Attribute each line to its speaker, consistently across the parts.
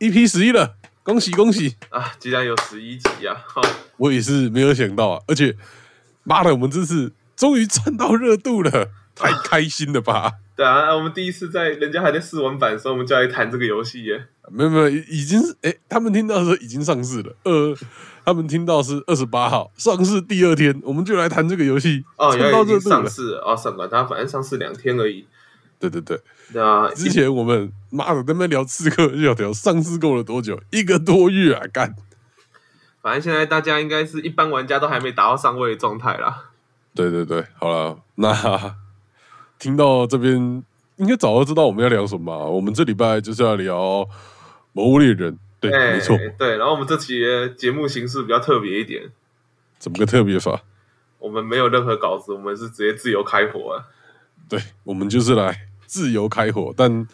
Speaker 1: ！EP 十一了，恭喜恭喜！
Speaker 2: 啊，居然有十一集啊！哈，
Speaker 1: 我也是没有想到啊，而且妈的，我们这次终于蹭到热度了，太开心了吧！
Speaker 2: 对啊，我们第一次在人家还在试玩版的时候，我们就来谈这个游戏耶。
Speaker 1: 没有没有，已经是哎，他们听到的时候已经上市了。呃，他们听到是二十八号上市第二天，我们就来谈这个游戏。
Speaker 2: 哦，
Speaker 1: 蹭
Speaker 2: 原来已。上市了哦，上管他反正上市两天而已。
Speaker 1: 对对对，
Speaker 2: 对啊，
Speaker 1: 之前我们妈的在那边聊刺客教条，上市够了多久？一个多月啊！干。
Speaker 2: 反正现在大家应该是一般玩家都还没达到上位的状态啦。
Speaker 1: 对对对，好了，那听到这边应该早就知道我们要聊什么啊、我们这礼拜就是要聊《魔物猎人》。对，
Speaker 2: 哎
Speaker 1: 没错，
Speaker 2: 对。然后我们这期节目形式比较特别一点，
Speaker 1: 怎么个特别法？
Speaker 2: 我们没有任何稿子，我们是直接自由开火啊。
Speaker 1: 对，我们就是来自由开火。但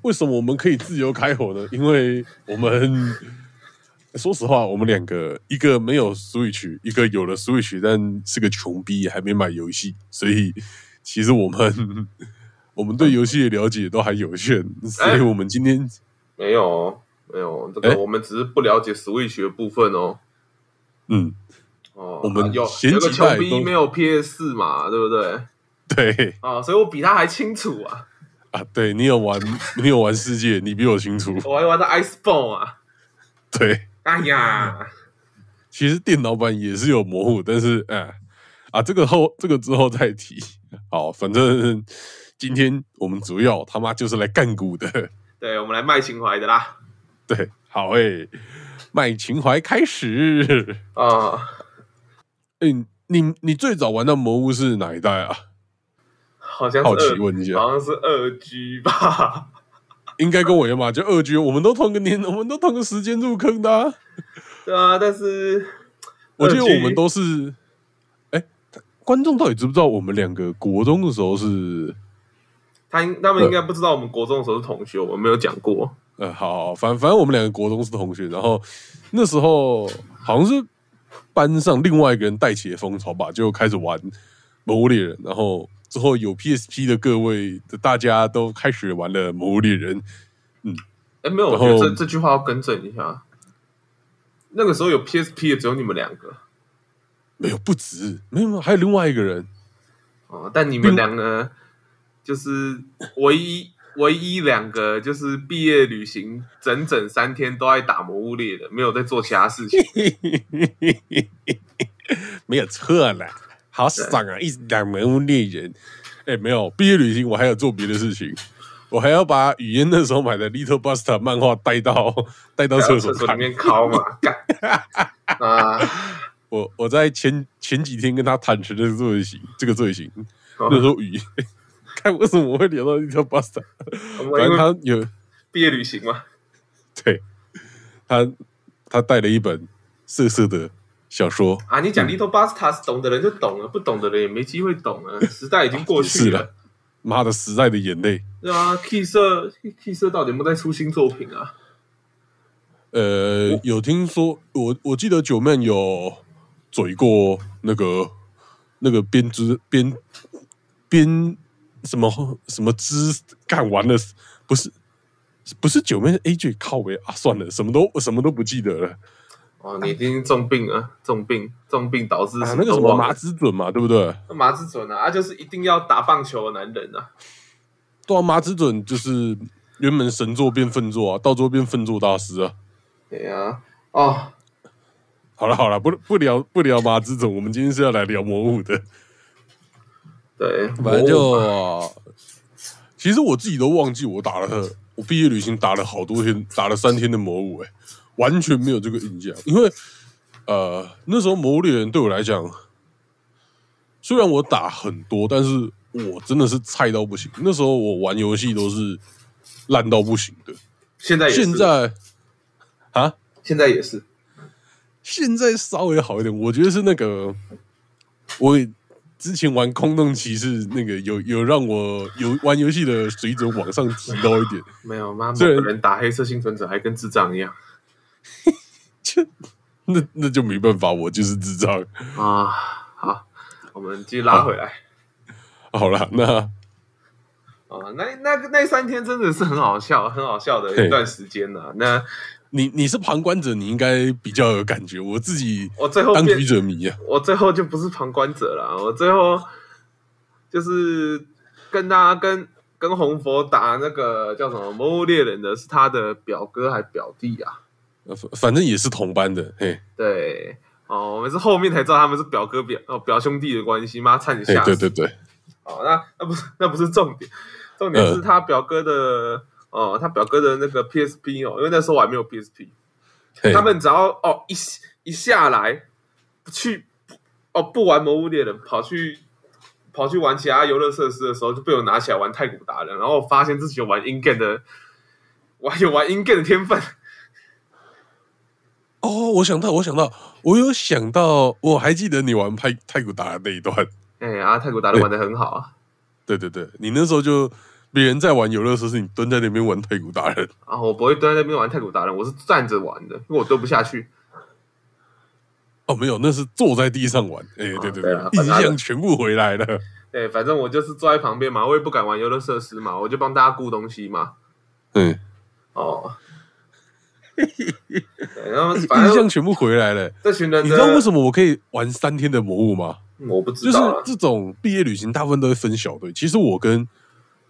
Speaker 1: 为什么我们可以自由开火呢？因为我们 说实话，我们两个一个没有 Switch，一个有了 Switch，但是个穷逼，还没买游戏，所以其实我们 我们对游戏的了解都还有限，所以我们今天
Speaker 2: 没有哦，没有，这
Speaker 1: 哎
Speaker 2: 个我们只是不了解 Switch 的部分哦。
Speaker 1: 嗯，
Speaker 2: 哦，
Speaker 1: 我们
Speaker 2: 啊有
Speaker 1: 前
Speaker 2: 有个穷逼没有 PS 四嘛，对不对？
Speaker 1: 对
Speaker 2: 啊，所以我比他还清楚啊，
Speaker 1: 啊，对你有玩，你有玩世界，你比我清楚。
Speaker 2: 我还玩到 Iceborne 啊。
Speaker 1: 对，
Speaker 2: 哎呀，
Speaker 1: 其实电脑版也是有模糊，但是哎啊，这个后这个之后再提。好，反正今天我们主要他妈就是来干股的。
Speaker 2: 对，我们来卖情怀的啦。
Speaker 1: 对，好诶、卖情怀开始。
Speaker 2: 啊，
Speaker 1: 哎、你你最早玩到魔物是哪一代啊？
Speaker 2: 好像是
Speaker 1: 好奇
Speaker 2: 二，
Speaker 1: 问一下，
Speaker 2: 好像是二 G 吧？
Speaker 1: 应该跟我一样吧？就二 G，我们都同个年，我们都同个时间入坑的、啊。
Speaker 2: 对啊，但是
Speaker 1: 我记得我们都是，哎、观众到底知不知道我们两个国中的时候是？
Speaker 2: 他应他们应该不知道我们国中的时候是同学，我们没有讲过。
Speaker 1: 呃，好，反反正我们两个国中是同学，然后那时候好像是班上另外一个人带起了风潮吧，就开始玩《魔物猎人》，然后之后有 PSP 的各位的大家都开始玩了《魔物猎人》。
Speaker 2: 嗯哎，没有，我觉得这这句话要更正一下。那个时候有 PSP 的只有你们两个
Speaker 1: 没有不止，没有没有，还有另外一个人，
Speaker 2: 哦，但你们两个就是唯一唯一两个，就是毕业旅行整整三天都在打魔物猎的，没有在做其他事情。
Speaker 1: 没有错啦，好爽啊！一直打《魔物猎人》，哎，没有毕业旅行，我还有做别的事情。我还要把语嫣那时候买的《Little Buster》漫画带到带到厕所看
Speaker 2: 厕所里。面敲嘛，干 啊！
Speaker 1: 我我在前前几天跟他坦诚的罪行，这个罪行，
Speaker 2: 哦
Speaker 1: 那时候语，看为什么我会聊到 Little Buster，反正他有
Speaker 2: 毕业旅行嘛，
Speaker 1: 对他他带了一本色色的小说，
Speaker 2: 啊，你讲 Little Busters，懂的人就懂了，不懂的人也没机会懂了。时代已经过去了
Speaker 1: 妈的时代的眼泪。
Speaker 2: 对啊，K 社 K 社到底有没有在出新作品啊？
Speaker 1: 呃，有听说，我我记得九妹有嘴过那个那个编织编编什么什么织干完了，不是不是九妹是 A J 靠呗啊，算了，什么都什么都不记得了
Speaker 2: 哦，你已经重病了，重病，重病导致
Speaker 1: 啊，那个什么麻之准嘛，对不对？
Speaker 2: 麻之准啊，啊，就是一定要打棒球的男人啊。
Speaker 1: 对啊，麻之准就是原本神作变粪作啊，到最后变粪作大师啊。
Speaker 2: 对啊、哦，
Speaker 1: 好了好了，不不聊不聊麻之准，我们今天是要来聊魔物的。
Speaker 2: 对，
Speaker 1: 反正就，其实我自己都忘记我打了，我毕业旅行打了好多天，打了三天的魔物，哎，完全没有这个印象。因为呃，那时候魔物猎人对我来讲，虽然我打很多，但是我真的是菜到不行。那时候我玩游戏都是烂到不行的。
Speaker 2: 现在也
Speaker 1: 现在啊，
Speaker 2: 现在也是。
Speaker 1: 现在稍微好一点，我觉得是那个我之前玩空洞骑士那个有有让我有玩游戏的水准往上提高一点，
Speaker 2: 没有妈，某
Speaker 1: 这
Speaker 2: 个人打黑色幸存者还跟智障一样
Speaker 1: 就 那那就没办法，我就是智障。
Speaker 2: 啊。好，我们继续拉回来
Speaker 1: 好了，那
Speaker 2: 哦。那那个那三天真的是很好笑，很好笑的一段时间呐、那
Speaker 1: 你你是旁观者，你应该比较有感觉。我自己
Speaker 2: 我最后
Speaker 1: 当局者迷啊，
Speaker 2: 我最后就不是旁观者了，我最后就是跟大家跟跟红佛打那个叫什么《魔物猎人》的是他的表哥还表弟啊？
Speaker 1: 呃反反正也是同班的，嘿，
Speaker 2: 对，哦，我们是后面才知道他们是表哥表哦表兄弟的关系，妈差点
Speaker 1: 嘿
Speaker 2: 吓死。
Speaker 1: 对对对，
Speaker 2: 哦，那那不是那不是重点，重点是他表哥的、哦，他表哥的那个 PSP 哦，因为那时候我还没有 PSP，他们只要哦一一下来去哦不玩魔物猎人，跑去跑去玩其他游乐设施的时候，就被我拿起来玩太古达人，然后发现自己有玩 in game 的，我还有玩 in game 的天分。
Speaker 1: 哦，我想到，我想到，我有想到，我还记得你玩太太古达人那一段，
Speaker 2: 哎啊，太古达人玩的很好啊！
Speaker 1: 对对对，你那时候就别人在玩游乐设施，你蹲在那边玩太古达人，
Speaker 2: 啊，我不会蹲在那边玩太古达人，我是站着玩的，因为我蹲不下去。
Speaker 1: 哦，没有，那是坐在地上玩，哎，对对
Speaker 2: 对啊
Speaker 1: 印象全部回来了，
Speaker 2: 对，反正我就是坐在旁边嘛，我也不敢玩游乐设施嘛，我就帮大家顾东西嘛。
Speaker 1: 嗯，
Speaker 2: 哦，对 然后
Speaker 1: 印象全部回来了。
Speaker 2: 这群人，
Speaker 1: 你知道为什么我可以玩三天的魔物吗？
Speaker 2: 我不知道
Speaker 1: 就是。这种毕业旅行，大部分都会分小队。其实我跟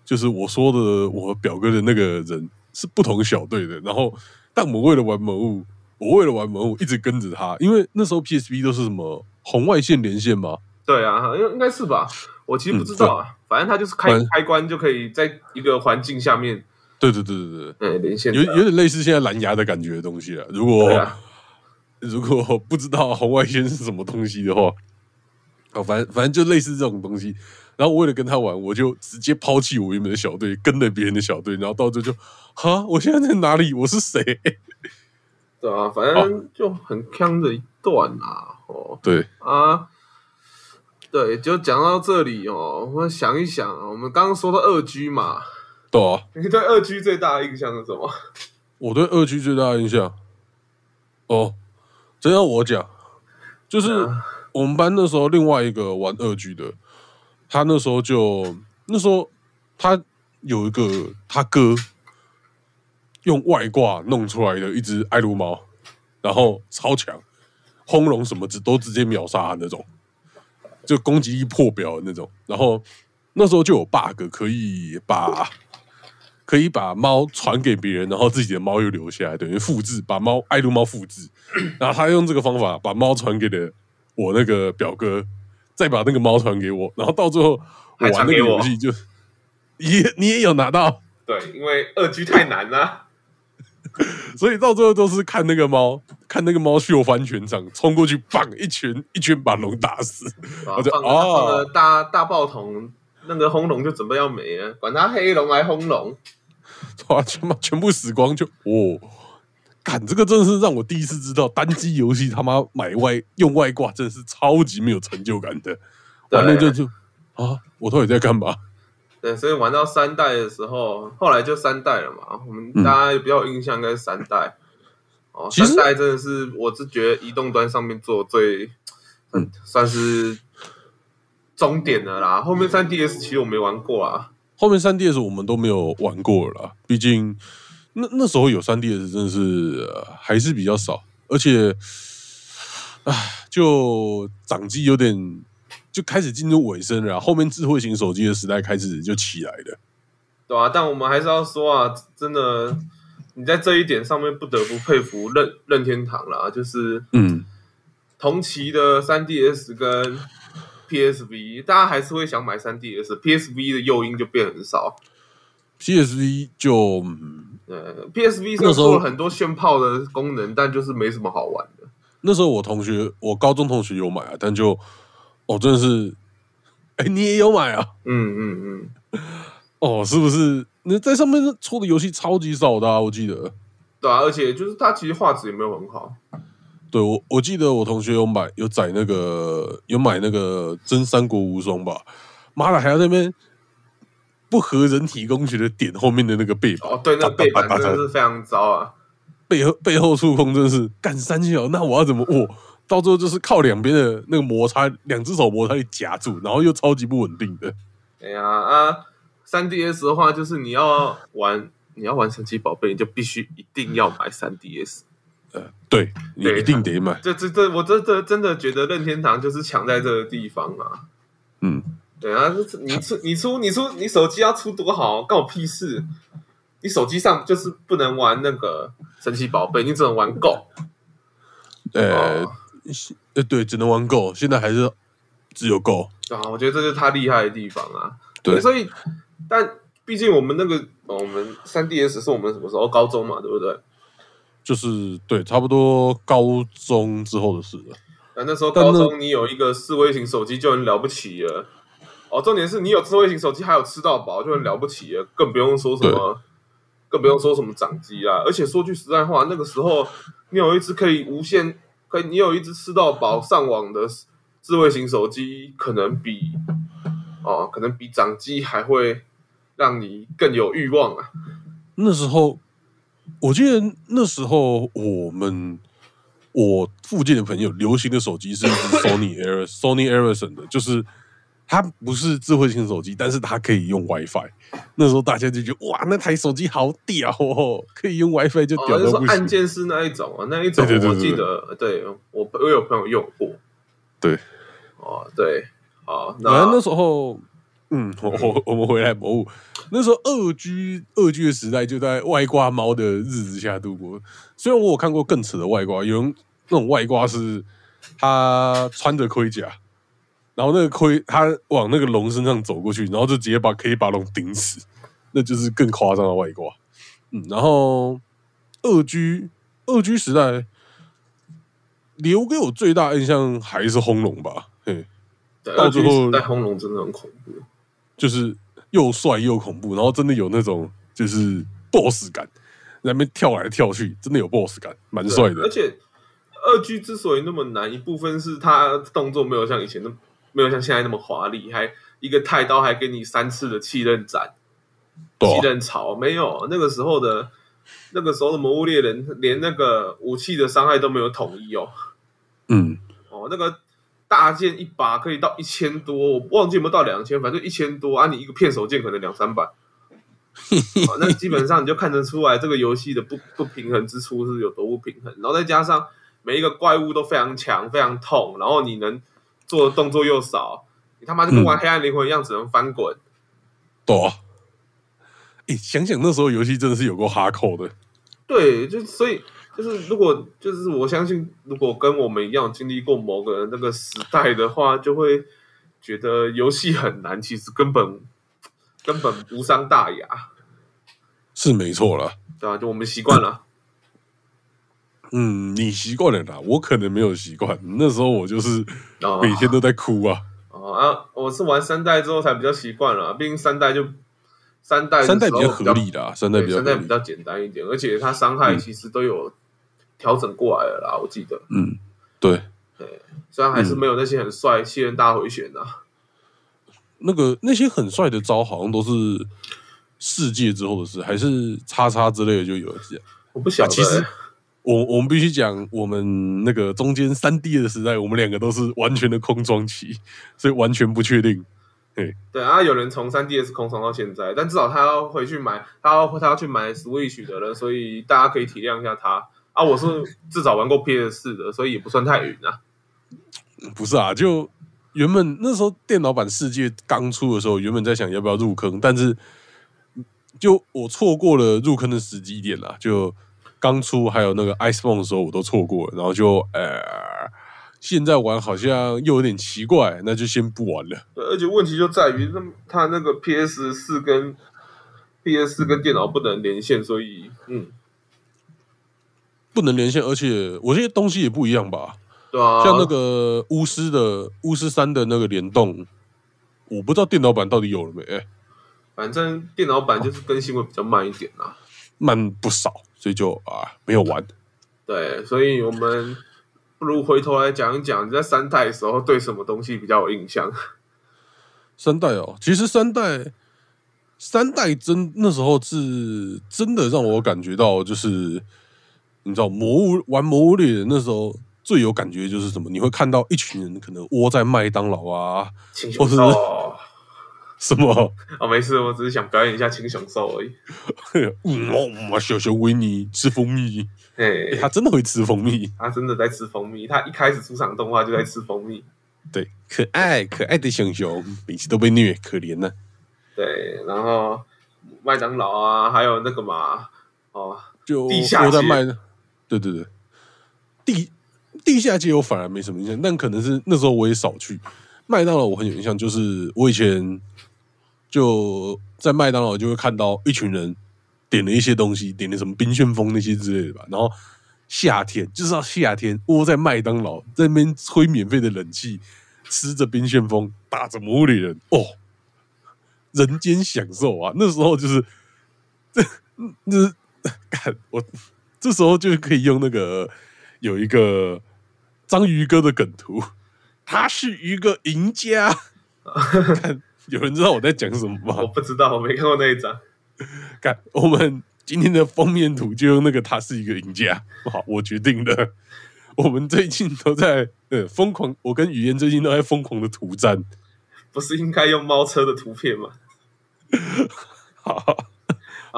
Speaker 1: 就是我说的我表哥的那个人是不同小队的。然后，但我们为了玩魔物，我为了玩魔物一直跟着他，因为那时候 PSP 都是什么红外线连线嘛。
Speaker 2: 对啊，应应该是吧？我其实不知道啊，反正他就是开开关就可以在一个环境下面，
Speaker 1: 对对对对对，
Speaker 2: 嗯，连线
Speaker 1: 有。有点类似现在蓝牙的感觉的东西啊。如果、
Speaker 2: 啊，
Speaker 1: 如果不知道红外线是什么东西的话，哦，反正反正就类似这种东西。然后我为了跟他玩，我就直接抛弃我原本的小队，跟了别人的小队，然后到最后就，哈，我现在在哪里？我是谁？
Speaker 2: 对啊，反正就很坑的一段啊。哦
Speaker 1: 对，
Speaker 2: 啊，对，就讲到这里哦，我想一想啊，我们刚刚说到二 G 嘛，
Speaker 1: 对啊，
Speaker 2: 你对二 G 最大的印象是什么？
Speaker 1: 我对二 G 最大的印象，哦，真要我讲，就是
Speaker 2: 啊
Speaker 1: 我们班那时候另外一个玩二 G 的，他那时候就那时候他有一个他哥用外挂弄出来的一只爱撸猫，然后超强，轰龙什么直都直接秒杀那种，就攻击力破表的那种。然后那时候就有 bug 可以把可以把猫传给别人，然后自己的猫又留下来，等于复制，把猫爱撸猫复制。然后他用这个方法把猫传给了我那个表哥，再把那个猫传给我，然后到最后我玩那个游戏就 也你也有拿到，
Speaker 2: 对，因为二 G 太难了。
Speaker 1: 所以到最后都是看那个猫，看那个猫秀翻全场，冲过去，棒一拳一拳把龙打死。我就
Speaker 2: 然后放了
Speaker 1: 哦
Speaker 2: 大大爆桶，那个轰龙就准备要没了，管他黑龙还轰龙。
Speaker 1: 哇，全部全部死光就哦，干这个真的是让我第一次知道单机游戏他妈买外用外挂真的是超级没有成就感的，
Speaker 2: 对
Speaker 1: 完了就就啊，我到底在干嘛？
Speaker 2: 对，所以玩到三代的时候，后来就三代了嘛。我们大家比较有印象应该是三代。哦，三代真的是我是觉得移动端上面做最，嗯，算是终点的啦。后面三 DS 其实我没玩过啊。
Speaker 1: 后面三 DS 我们都没有玩过了啦，毕竟那那时候有三 DS 真的是、呃还是比较少，而且，唉，就掌机有点就开始进入尾声了啦，后面智慧型手机的时代开始就起来了。
Speaker 2: 对啊，但我们还是要说啊，真的，你在这一点上面不得不佩服任任天堂啦，就是
Speaker 1: 嗯，
Speaker 2: 同期的三 DS 跟 PSV，大家还是会想买三 DS，PSV 的诱因就变很少。
Speaker 1: PSV 就、嗯
Speaker 2: 呃，PSV
Speaker 1: 那时候
Speaker 2: 了很多炫炮的功能，但就是没什么好玩的。
Speaker 1: 那时候我同学，我高中同学有买啊，但就哦，真的是，哎、你也有买啊？
Speaker 2: 嗯嗯嗯，
Speaker 1: 哦，是不是？那在上面出的游戏超级少的啊，我记得。
Speaker 2: 对对啊，而且就是它其实画质也没有很好。
Speaker 1: 对我我记得我同学有买有载那个有买那个真三国无双吧，妈的还要那边不合人体工学的点后面的那个背板，
Speaker 2: 哦，对，那个背板 真的是非常糟啊。
Speaker 1: 背后背后触控真的是干三小，那我要怎么握？到最后就是靠两边的那个摩擦，两只手摩擦力夹住，然后又超级不稳定的。
Speaker 2: 哎呀啊，三 DS 的话，就是你要玩你要玩神奇宝贝，你就必须一定要买三 DS。
Speaker 1: 呃，对你一定得买，
Speaker 2: 这这这，我真的真的觉得任天堂就是强在这个地方啊。
Speaker 1: 嗯，
Speaker 2: 对啊，你出你出你出你手机要出多好，关我屁事。你手机上就是不能玩那个神奇宝贝，你只能玩 Go。
Speaker 1: 呃
Speaker 2: 哦
Speaker 1: 呃，对，只能玩 Go，现在还是只有 Go。
Speaker 2: 啊，我觉得这是他厉害的地方啊。
Speaker 1: 对
Speaker 2: 所以但毕竟我们那个、哦我们三 DS 是我们什么时候高中嘛，对不对？
Speaker 1: 就是对，差不多高中之后的事了。
Speaker 2: 那那时候高中你有一个智慧型手机就很了不起了。哦，重点是你有智慧型手机还有吃到饱就很了不起了，更不用说什么，更不用说什么掌机啦。而且说句实在话，那个时候你有一只可以无限，可以你有一只吃到饱上网的智慧型手机，可能比哦，可能比掌机还会让你更有欲望啊。
Speaker 1: 那时候，我记得那时候我们我附近的朋友流行的手机是 Sony Eric Sony Ericsson 的，就是它不是智慧型手机，但是它可以用 WiFi。那时候大家就觉得哇，那台手机好屌哦，可以用 WiFi 就屌到不行。
Speaker 2: 按键式那一种啊，那一种我记
Speaker 1: 对
Speaker 2: 得，对我我有朋友用过。
Speaker 1: 对，
Speaker 2: 哦，对，好，
Speaker 1: 反正那
Speaker 2: 那
Speaker 1: 时候，嗯，我我我们回来博物，那时候二居二居的时代就在外挂猫的日子下度过。虽然我有看过更扯的外挂，有人那种外挂是他穿着盔甲，然后那个盔他往那个龙身上走过去，然后就直接把可以把龙顶死，那就是更夸张的外挂。嗯，然后二居二居时代留给我最大印象还是轰龙吧，嘿。
Speaker 2: 对
Speaker 1: 到最后
Speaker 2: 带轰龙真的很恐怖。
Speaker 1: 就是又帅又恐怖，然后真的有那种就是 boss 感，在那边跳来跳去，真的有 boss 感，蛮帅的
Speaker 2: 而。且二 G 之所以那么难，一部分是他动作没有像以前那么没有像现在那么华丽，还一个太刀还给你三次的气刃斩、气刃槽，没有那个时候的。那个时候的魔物猎人连那个武器的伤害都没有统一哦，
Speaker 1: 嗯，
Speaker 2: 哦，那个大剑一把可以到一千多，我忘记有没有到两千，反正一千多啊！你一个片手剑可能两三百，哦那基本上你就看得出来这个游戏的不不平衡之处是有多不平衡。然后再加上每一个怪物都非常强、非常痛，然后你能做的动作又少，你他妈就跟玩黑暗灵魂一样，只能翻滚。
Speaker 1: 对啊。哎、想想那时候游戏真的是有够哈扣的，
Speaker 2: 对，就所以就是如果就是我相信，如果跟我们一样经历过某个那个时代的话，就会觉得游戏很难，其实根本根本无伤大雅，
Speaker 1: 是没错了。
Speaker 2: 对吧、就我们习惯了。
Speaker 1: 嗯，你习惯了啦，我可能没有习惯。那时候我就是
Speaker 2: 哦
Speaker 1: 每天都在哭啊。
Speaker 2: 哦啊，我是玩三代之后才比较习惯了，毕竟三代就三代
Speaker 1: 三代比较合理啦，三代比较。
Speaker 2: 三代比较简单一点，而且它伤害
Speaker 1: 嗯
Speaker 2: 其实都有调整过来了啦，我记得。
Speaker 1: 嗯，对，对
Speaker 2: 虽然还是
Speaker 1: 嗯
Speaker 2: 没有那些很帅七人大回旋啊，
Speaker 1: 那个那些很帅的招好像都是世界之后的事，还是叉叉之类的就有了。
Speaker 2: 我不晓得、
Speaker 1: 啊其实我我们必须讲，我们那个中间三 D 的时代，我们两个都是完全的空窗期，所以完全不确定。
Speaker 2: 对啊，有人从三 DS 空窗到现在，但至少他要回去买，他要他要去买 Switch 的了，所以大家可以体谅一下他啊。我是至少玩过 PS 四的，所以也不算太远啊。
Speaker 1: 不是啊，就原本那时候电脑版世界刚出的时候，原本在想要不要入坑，但是就我错过了入坑的时机点啦。就刚出还有那个 iPhone 的时候，我都错过了，然后就呃，现在玩好像又有点奇怪，那就先不玩了。
Speaker 2: 而且问题就在于，那他那个 PS 四跟 PS 四跟电脑不能连线，所以嗯，
Speaker 1: 不能连线，而且我这些东西也不一样吧。
Speaker 2: 对啊，
Speaker 1: 像那个巫师的巫师三的那个联动，我不知道电脑版到底有了没、欸
Speaker 2: 反正电脑版就是更新会比较慢一点啊。
Speaker 1: 慢不少。所以就啊没有玩。
Speaker 2: 对，所以我们不如回头来讲一讲，你在三代的时候对什么东西比较有印象？
Speaker 1: 三代哦，其实三代三代真那时候是真的让我感觉到，就是你知道魔物玩魔物猎人那时候最有感觉就是什么？你会看到一群人可能窝在麦当劳啊，
Speaker 2: 青
Speaker 1: 或者什么？
Speaker 2: 哦，没事，我只是想表演一下青熊兽而已。
Speaker 1: 嗯哦，小熊维尼吃蜂蜜，
Speaker 2: 哎、
Speaker 1: 诶他真的会吃蜂蜜，
Speaker 2: 他真的在吃蜂蜜，他一开始出场动画就在吃蜂蜜。
Speaker 1: 对，可爱可爱的熊熊，每次都被虐，可怜呢、
Speaker 2: 对，然后麦当劳啊，还有那个嘛，哦，
Speaker 1: 就
Speaker 2: 地下街
Speaker 1: 在卖，对对对，地地下街我反而没什么印象，但可能是那时候我也少去。麦当劳，我很有印象，就是我以前就在麦当劳就会看到一群人点了一些东西，点了什么冰旋风那些之类的吧，然后夏天就是要夏天窝在麦当劳在那边吹免费的冷气，吃着冰旋风，打着魔物猎人，哦，人间享受啊！那时候就是这这看我这时候就可以用那个有一个章鱼哥的梗图，他是一个赢家。看有人知道我在讲什么吗我？
Speaker 2: 不知道，我没看过那一张。
Speaker 1: 看我们今天的封面图就用那个他是一个赢家。好，我决定的。我们最近都在呃疯狂，我跟语言最近都在疯狂的涂战。
Speaker 2: 不是应该用猫车的图片吗？
Speaker 1: 好，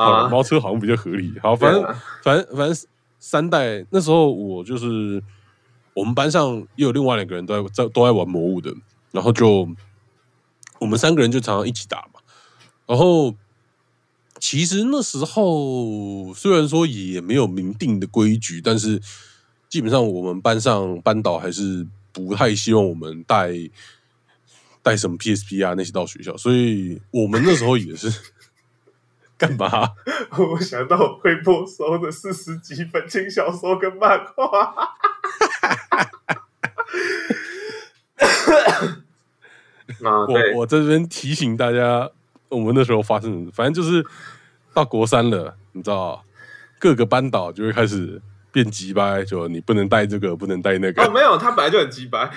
Speaker 1: 好猫车好像比较合理。好，反正
Speaker 2: 啊
Speaker 1: 反正反正三代那时候我就是我们班上又有另外两个人都在在都在玩魔物的，然后就我们三个人就常常一起打嘛。然后其实那时候虽然说也没有明定的规矩，但是基本上我们班上班导还是不太希望我们带带什么 PSP 啊那些到学校，所以我们那时候也是干嘛？
Speaker 2: 我想到我会没收的四十几本轻小说跟漫画。啊，
Speaker 1: 我，我在这边提醒大家，我们那时候发生的，反正就是到国三了，你知道，各个班导就会开始变急掰，就你不能带这个，不能带那个。
Speaker 2: 哦，没有，他本来就很鸡掰。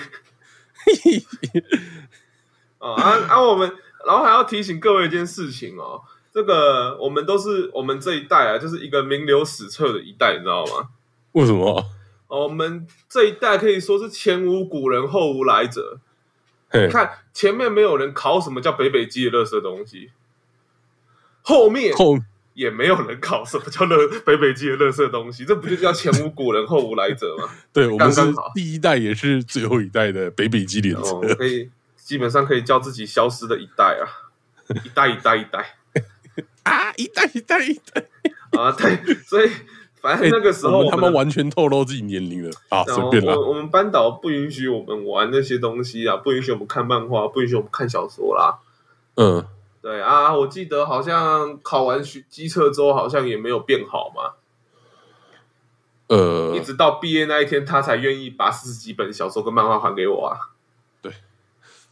Speaker 2: 哦，啊啊，我们，然后还要提醒各位一件事情哦，这个我们都是我们这一代啊，就是一个名留史册的一代，你知道吗？
Speaker 1: 为什么？
Speaker 2: 哦，我们这一代可以说是前无古人后无来者。你，看前面没有人考什么叫北北基的垃圾东西，后面
Speaker 1: 后
Speaker 2: 也没有人考什么叫乐北北基的垃圾东西，这不就叫前无古人后无来者吗？
Speaker 1: 对我们是第一代，也是最后一代的北北基联车。
Speaker 2: 哦，可以基本上可以叫自己消失的一代啊，一代一代一代
Speaker 1: 啊，一代一代一代。
Speaker 2: 啊，对，所以反正那个时候
Speaker 1: 哎我们他妈
Speaker 2: 的
Speaker 1: 完全透露自己年龄了啊，随便啦。
Speaker 2: 我我们班导不允许我们玩那些东西啊，不允许我们看漫画，不允许我们看小说啦。
Speaker 1: 嗯，
Speaker 2: 对啊，我记得好像考完学机测之后，好像也没有变好嘛。
Speaker 1: 呃
Speaker 2: 一，直到毕业那一天，他才愿意把四十几本小说跟漫画还给我啊。
Speaker 1: 对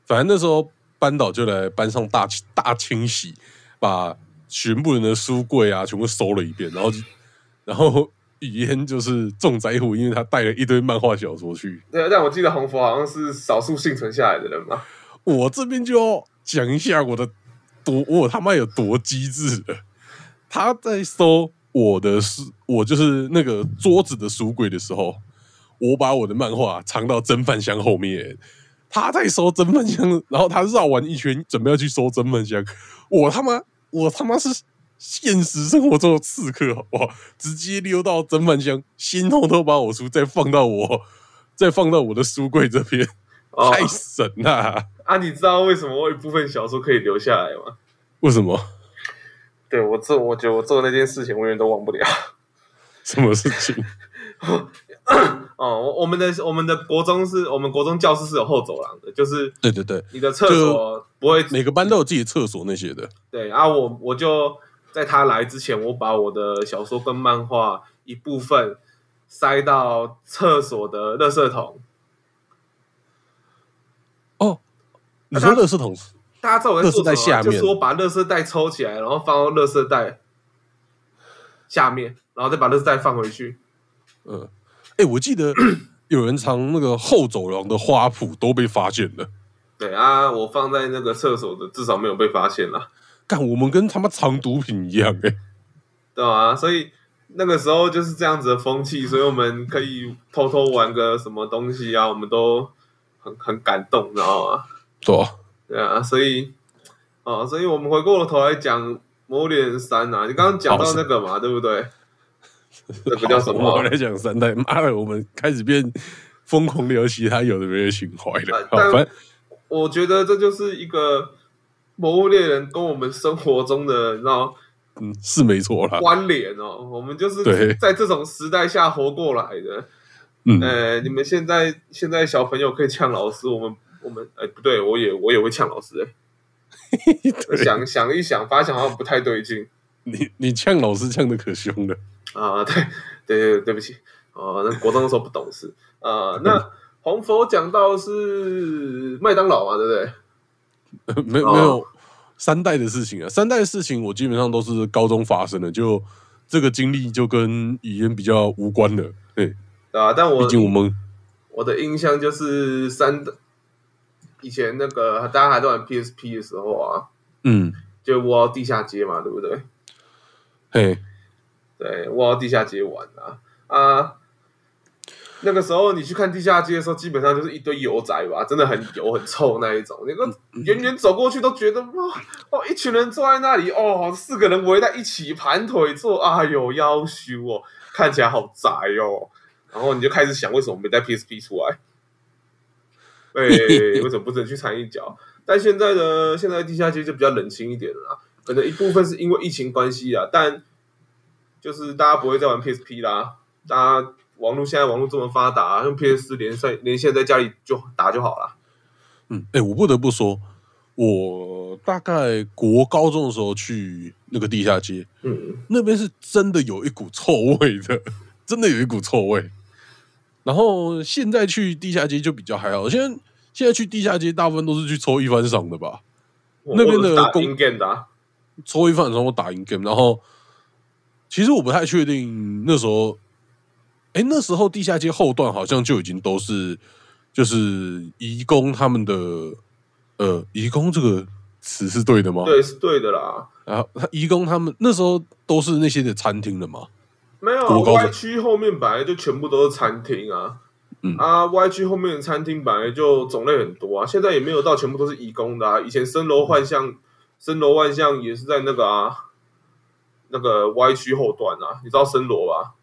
Speaker 1: 反正那时候班导就来班上大清大清洗，把全部人的书柜啊全部搜了一遍，然后然后语言就是重灾户，因为他带了一堆漫画小说去。
Speaker 2: 对，但我记得红佛好像是少数幸存下来的人嘛。
Speaker 1: 我这边就要讲一下我的多，我他妈有多机智了。他在搜我的书，我就是那个桌子的书柜的时候，我把我的漫画藏到蒸饭箱后面。他在收蒸饭箱，然后他绕完一圈，准备要去收蒸饭箱。我他妈，我他妈是现实生活中的刺客，好不好？直接溜到蒸饭箱，先偷偷把我书再放到我，再放到我的书柜这边，
Speaker 2: 哦
Speaker 1: 太神了！
Speaker 2: 啊，你知道为什么我有一部分小说可以留下来吗？
Speaker 1: 为什么？
Speaker 2: 对我做，我觉得我做那件事情，我永远都忘不了。
Speaker 1: 什么事情？
Speaker 2: 哦，我我们的我们的国中是我们国中教室是有后走廊的，就是
Speaker 1: 对对对，
Speaker 2: 你的厕所不会
Speaker 1: 每个班都有自己的厕所那些的。
Speaker 2: 对啊，我我就在他来之前，我把我的小说跟漫画一部分塞到厕所的垃圾桶。
Speaker 1: 哦，你说垃圾桶？
Speaker 2: 大家知道我在做什么
Speaker 1: 下面
Speaker 2: 就是我把垃圾袋抽起来，然后放到垃圾袋下面，然后再把垃圾袋放回去。
Speaker 1: 嗯，哎、我记得 有人藏那个后走廊的花圃都被发现了。
Speaker 2: 对啊，我放在那个厕所的，至少没有被发现啦，
Speaker 1: 干，我们跟他妈藏毒品一样哎、
Speaker 2: 对啊、所以那个时候就是这样子的风气，所以我们可以偷偷玩个什么东西啊，我们都很很感动，你知道吗？
Speaker 1: 对
Speaker 2: 啊，所以哦，所以我们回过头来讲《魔物猎人三》啊，你刚刚讲到那个嘛，对不对？那个叫什么
Speaker 1: 我？们来讲三代，妈的，我们开始变疯狂聊其他有的没的情怀了反正
Speaker 2: 我觉得这就是一个《魔物猎人》跟我们生活中的，你知道
Speaker 1: 嗯是没错啦。
Speaker 2: 关联哦。我们就是在这种时代下活过来的。
Speaker 1: 嗯，
Speaker 2: 呃，你们现在现在小朋友可以呛老师，我们我们哎不对，我也我也会呛老师哎、
Speaker 1: 对
Speaker 2: 想想一想，发现好像不太对劲
Speaker 1: 你你呛老师呛的可凶了。
Speaker 2: 啊、对对对，对不起哦、那国中的时候不懂事啊、那 红佛讲到是麦当劳嘛，对不对？
Speaker 1: 没
Speaker 2: 有
Speaker 1: 没有三代的事情啊，三代的事情我基本上都是高中发生的，就这个经历就跟语言比较无关了。对，
Speaker 2: 对啊，但我
Speaker 1: 毕竟我们
Speaker 2: 我的印象就是三以前那个大家还在玩 PSP 的时候啊，
Speaker 1: 嗯，
Speaker 2: 就挖地下街嘛，对不对？
Speaker 1: 嘿，
Speaker 2: 对，挖地下街玩啊啊！那个时候你去看地下街的时候，基本上就是一堆油仔吧，真的很油很臭那一种。那个远远走过去都觉得哇哦，一群人坐在那里哦，四个人围在一起盘腿坐，哎呦腰羞哦，看起来好宅哦。然后你就开始想，为什么没带 PSP 出来？哎，为什么不能去掺一脚？但现在的现在地下街就比较冷清一点了啦，可能一部分是因为疫情关系啊，但就是大家不会再玩 PSP 啦，大家网络现在网络这么发达，用 PS 连线连线在家里就打就好了。
Speaker 1: 嗯，哎、我不得不说，我大概国高中的时候去那个地下街，
Speaker 2: 嗯，
Speaker 1: 那边是真的有一股臭味的，真的有一股臭味。然后现在去地下街就比较还好，现在现在去地下街大部分都是去抽一番赏的吧，那边的
Speaker 2: 我是打
Speaker 1: 抽一番赏我打赢 game，然后其实我不太确定那时候，哎，那时候地下街后段好像就已经都是就是移工他们的呃移工这个词是对的吗？
Speaker 2: 对，是对的啦。
Speaker 1: 然后他移工他们那时候都是那些的餐厅的嘛，
Speaker 2: 没有
Speaker 1: 国高中
Speaker 2: Y 区后面本来就全部都是餐厅啊，
Speaker 1: 嗯
Speaker 2: 啊 Y 区后面的餐厅本来就种类很多啊，现在也没有到全部都是移工的啊。以前森罗幻象、森罗万象也是在那个啊那个 Y 区后段啊，你知道森罗吧？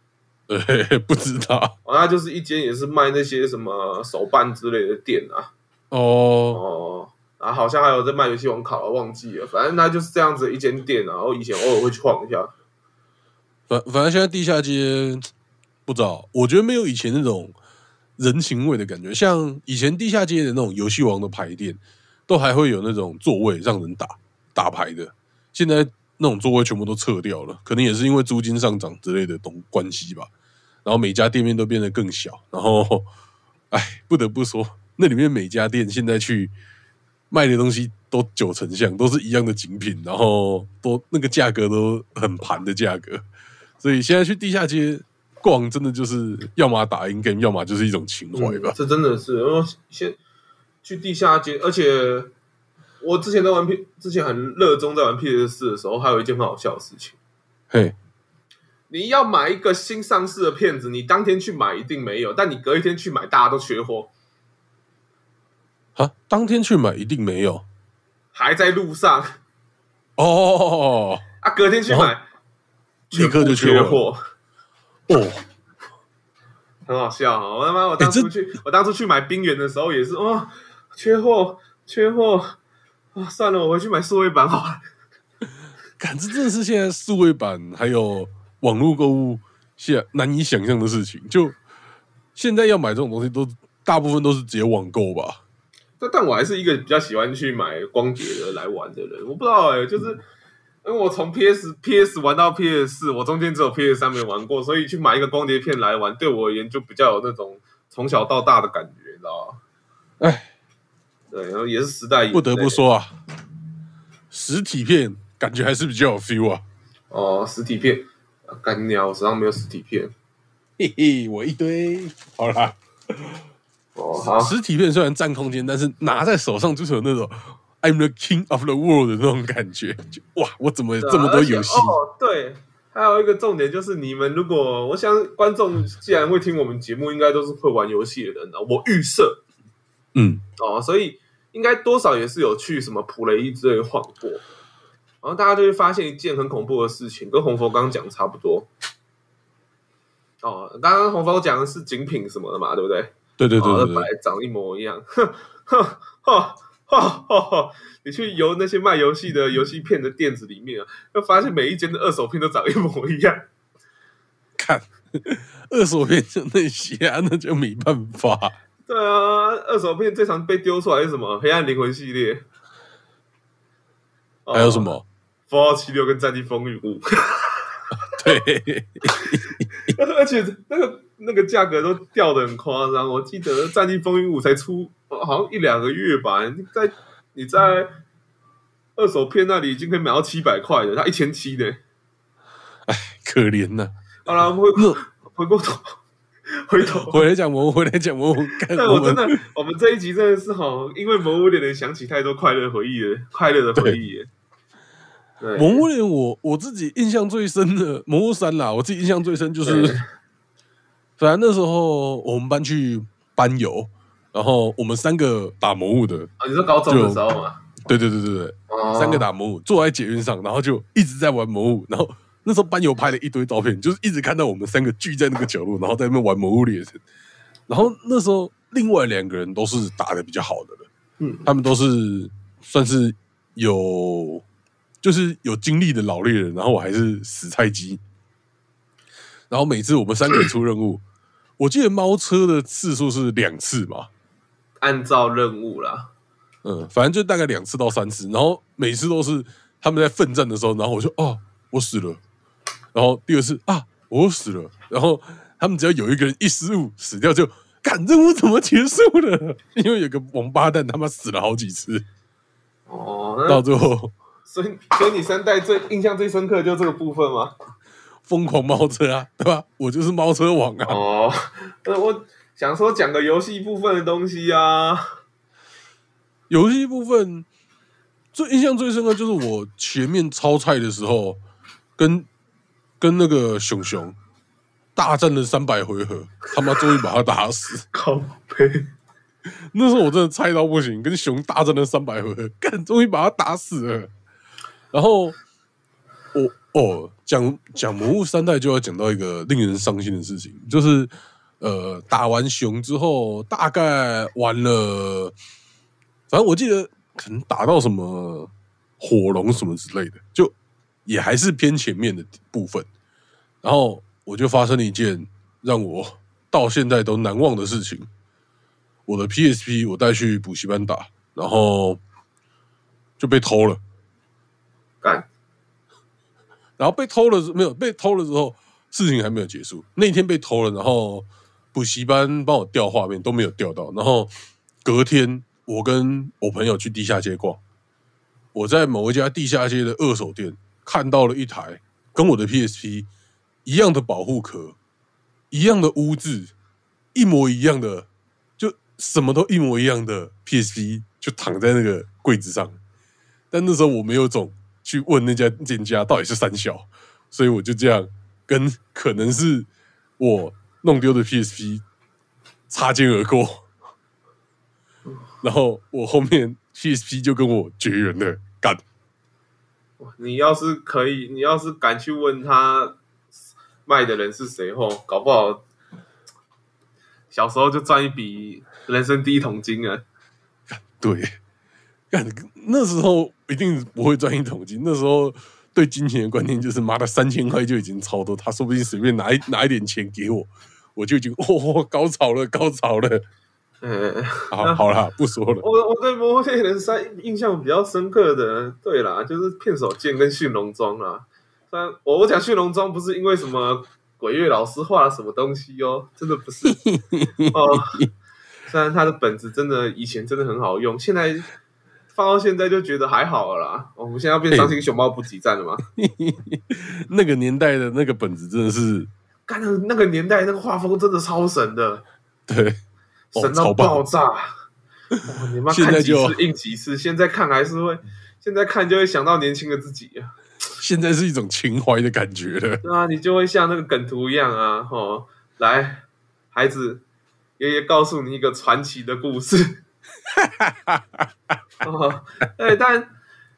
Speaker 1: 呃，不知道
Speaker 2: 哦，那就是一间也是卖那些什么手办之类的店啊。
Speaker 1: 哦，
Speaker 2: 哦，啊，好像还有在卖游戏王卡，忘记了。反正它就是这样子的一间店啊。然后以前偶尔会去晃一下。
Speaker 1: 反反正现在地下街不知道，我觉得没有以前那种人情味的感觉。像以前地下街的那种游戏王的牌店，都还会有那种座位让人打打牌的。现在那种座位全部都撤掉了，可能也是因为租金上涨之类的东关系吧。然后每家店面都变得更小，然后，哎，不得不说，那里面每家店现在去卖的东西都九成像，都是一样的精品，然后都那个价格都很盘的价格。所以现在去地下街逛，真的就是要么打 in game，要么就是一种情怀吧。
Speaker 2: 这真的是，因为先去地下街，而且我之前在玩 P，之前很热衷在玩 PS 四的时候，还有一件很好笑的事情。
Speaker 1: 嘿，
Speaker 2: 你要买一个新上市的片子，你当天去买一定没有，但你隔一天去买，大家都缺货，
Speaker 1: 啊，当天去买一定没有？
Speaker 2: 还在路上。
Speaker 1: 哦。
Speaker 2: 啊，隔天去买，
Speaker 1: 立刻就
Speaker 2: 缺
Speaker 1: 缺
Speaker 2: 货，
Speaker 1: 哦，
Speaker 2: 很好笑啊！我他妈，我当初去，我当初去买冰原的时候也是，哦，缺货，缺货啊！算了，我回去买数位版好了。
Speaker 1: 感这真的是现在数位版还有网络购物现难以想象的事情。就现在要买这种东西，都大部分都是直接网购吧。
Speaker 2: 但但我还是一个比较喜欢去买光碟的来玩的人。我不知道哎、就是因为我从 PS PS 玩到 PS 四，我中间只有 PS 三没玩过，所以去买一个光碟片来玩，对我而言就比较有那种从小到大的感觉，你知道吗？
Speaker 1: 哎，
Speaker 2: 对，然后也是时代
Speaker 1: 不得不说啊，实体片感觉还是比较有 feel 啊。
Speaker 2: 哦，实体片干鸟，我手上没有实体片。
Speaker 1: 嘿嘿，我一堆。好啦，
Speaker 2: 哦，好，
Speaker 1: 实体片虽然占空间，但是拿在手上就是有那种 I'm the king of the world 的那种感觉。就哇，我怎么有这么多游戏？
Speaker 2: 哦，对，还有一个重点就是，你们如果我想观众既然会听我们节目，应该都是会玩游戏的人啊。我预设
Speaker 1: 嗯，
Speaker 2: 哦，所以应该多少也是有去什么普雷伊之类晃过。然后大家就会发现一件很恐怖的事情，跟红佛刚刚讲的差不多。哦，刚刚红佛讲的是精品什么的嘛，对不对？
Speaker 1: 对对对
Speaker 2: 哦，
Speaker 1: 对对，
Speaker 2: 那本来长一模一样。哼哼哈！你去游那些卖游戏的游戏片的店子里面啊，会发现每一间的二手片都长一模一样。
Speaker 1: 看 二手片就那些啊，那就没办法。
Speaker 2: 对啊，二手片最常被丢出来是什么？黑暗灵魂系列，
Speaker 1: 还有什么？
Speaker 2: 《Fallout 七六》跟《战地风云五》，
Speaker 1: 对，
Speaker 2: 而且那个那个价格都掉的很夸张。我记得《战地风云五》才出哦好像一两个月吧，你在你在二手片那里已经可以买到七百块的，它一千七的。
Speaker 1: 可怜呐、
Speaker 2: 好了，回回过头，回头。
Speaker 1: 回来讲魔物，回来讲魔物，看
Speaker 2: 但
Speaker 1: 我
Speaker 2: 真的，我们这一集真的是好，因为《魔物猎人》想起太多快乐回忆了，快乐的回忆
Speaker 1: 魔物猎人我我自己印象最深的魔物三啦，我自己印象最深就是，反正 那时候我们班去班游，然后我们三个打魔物的，
Speaker 2: 啊，你说高中的时候嘛，
Speaker 1: 对对对对对，
Speaker 2: 哦。
Speaker 1: 三个打魔物，坐在捷运上，然后就一直在玩魔物，然后那时候班友拍了一堆照片，就是一直看到我们三个聚在那个角落，然后在那边玩魔物猎人。然后那时候另外两个人都是打的比较好的了，
Speaker 2: 嗯
Speaker 1: 他们都是算是有就是有经历的老猎人，然后我还是死菜鸡。然后每次我们三个人出任务，我记得猫车的次数是两次嘛，
Speaker 2: 按照任务啦。
Speaker 1: 嗯，反正就大概两次到三次，然后每次都是他们在奋战的时候，然后我就哦，我死了，然后第二次啊，我又死了，然后他们只要有一个人一失误死掉就，干任务怎么结束了？因为有个王八蛋他妈死了好几次，
Speaker 2: 哦，
Speaker 1: 到最后
Speaker 2: 所以所以你三代最印象最深刻的就这个部分吗？
Speaker 1: 疯狂猫车啊，对吧？我就是猫车王啊，
Speaker 2: 哦，那我想说讲个游戏部分的东西啊。
Speaker 1: 游戏部分最印象最深刻就是我前面超菜的时候，跟跟那个熊熊大战了三百回合，他妈终于把他打死。
Speaker 2: 靠背，
Speaker 1: 那时候我真的菜到不行，跟熊大战了三百回合，干终于把他打死了。然后我哦，讲讲魔物三代就要讲到一个令人伤心的事情，就是呃打完熊之后，大概玩了，反正我记得可能打到什么火龙什么之类的，就也还是偏前面的部分。然后我就发生了一件让我到现在都难忘的事情。我的 PSP 我带去补习班打，然后就被偷了。
Speaker 2: 干
Speaker 1: 然后被偷了没有？被偷了之后，事情还没有结束。那天被偷了，然后补习班帮我调画面都没有调到。然后隔天，我跟我朋友去地下街逛，我在某一家地下街的二手店看到了一台跟我的 PSP 一样的保护壳、一样的污渍、一模一样的，就什么都一模一样的 PSP 就躺在那个柜子上。但那时候我没有种去问那家店家到底是三小，所以我就这样跟可能是我弄丢的 PSP 擦肩而过，然后我后面 PSP 就跟我绝缘了，
Speaker 2: 你要是可以，你要是敢去问他卖的人是谁后，搞不好小时候就赚一笔人生第一桶金啊！
Speaker 1: 对，那时候一定不会赚一桶金，那时候对金钱的观念就是妈的三千块就已经超多，他说不定随便拿一拿一点钱给我，我就已经哦高潮了高潮了，
Speaker 2: 呃，
Speaker 1: 好好啦，不说了。
Speaker 2: 我我对《魔物猎人三》印象比较深刻的，对啦，就是片手剑跟驯龙装啦。虽然我我讲驯龙装不是因为什么鬼月老师画了什么东西哦，真的不是 哦。虽然他的本子真的以前真的很好用，现在放到现在就觉得还好了啦。哦我们现在要变伤心熊猫补给站了吗？
Speaker 1: 那个年代的那个本子真的是，
Speaker 2: 干那那个年代那个画风真的超神的，
Speaker 1: 对，哦
Speaker 2: 神到爆炸。哇，你妈看几
Speaker 1: 现在就
Speaker 2: 次硬几次，现在看还是会，现在看就会想到年轻的自己啊。
Speaker 1: 现在是一种情怀的感觉了。
Speaker 2: 对啊，你就会像那个梗图一样啊，哦，来，孩子，爷爷告诉你一个传奇的故事。哦，对，但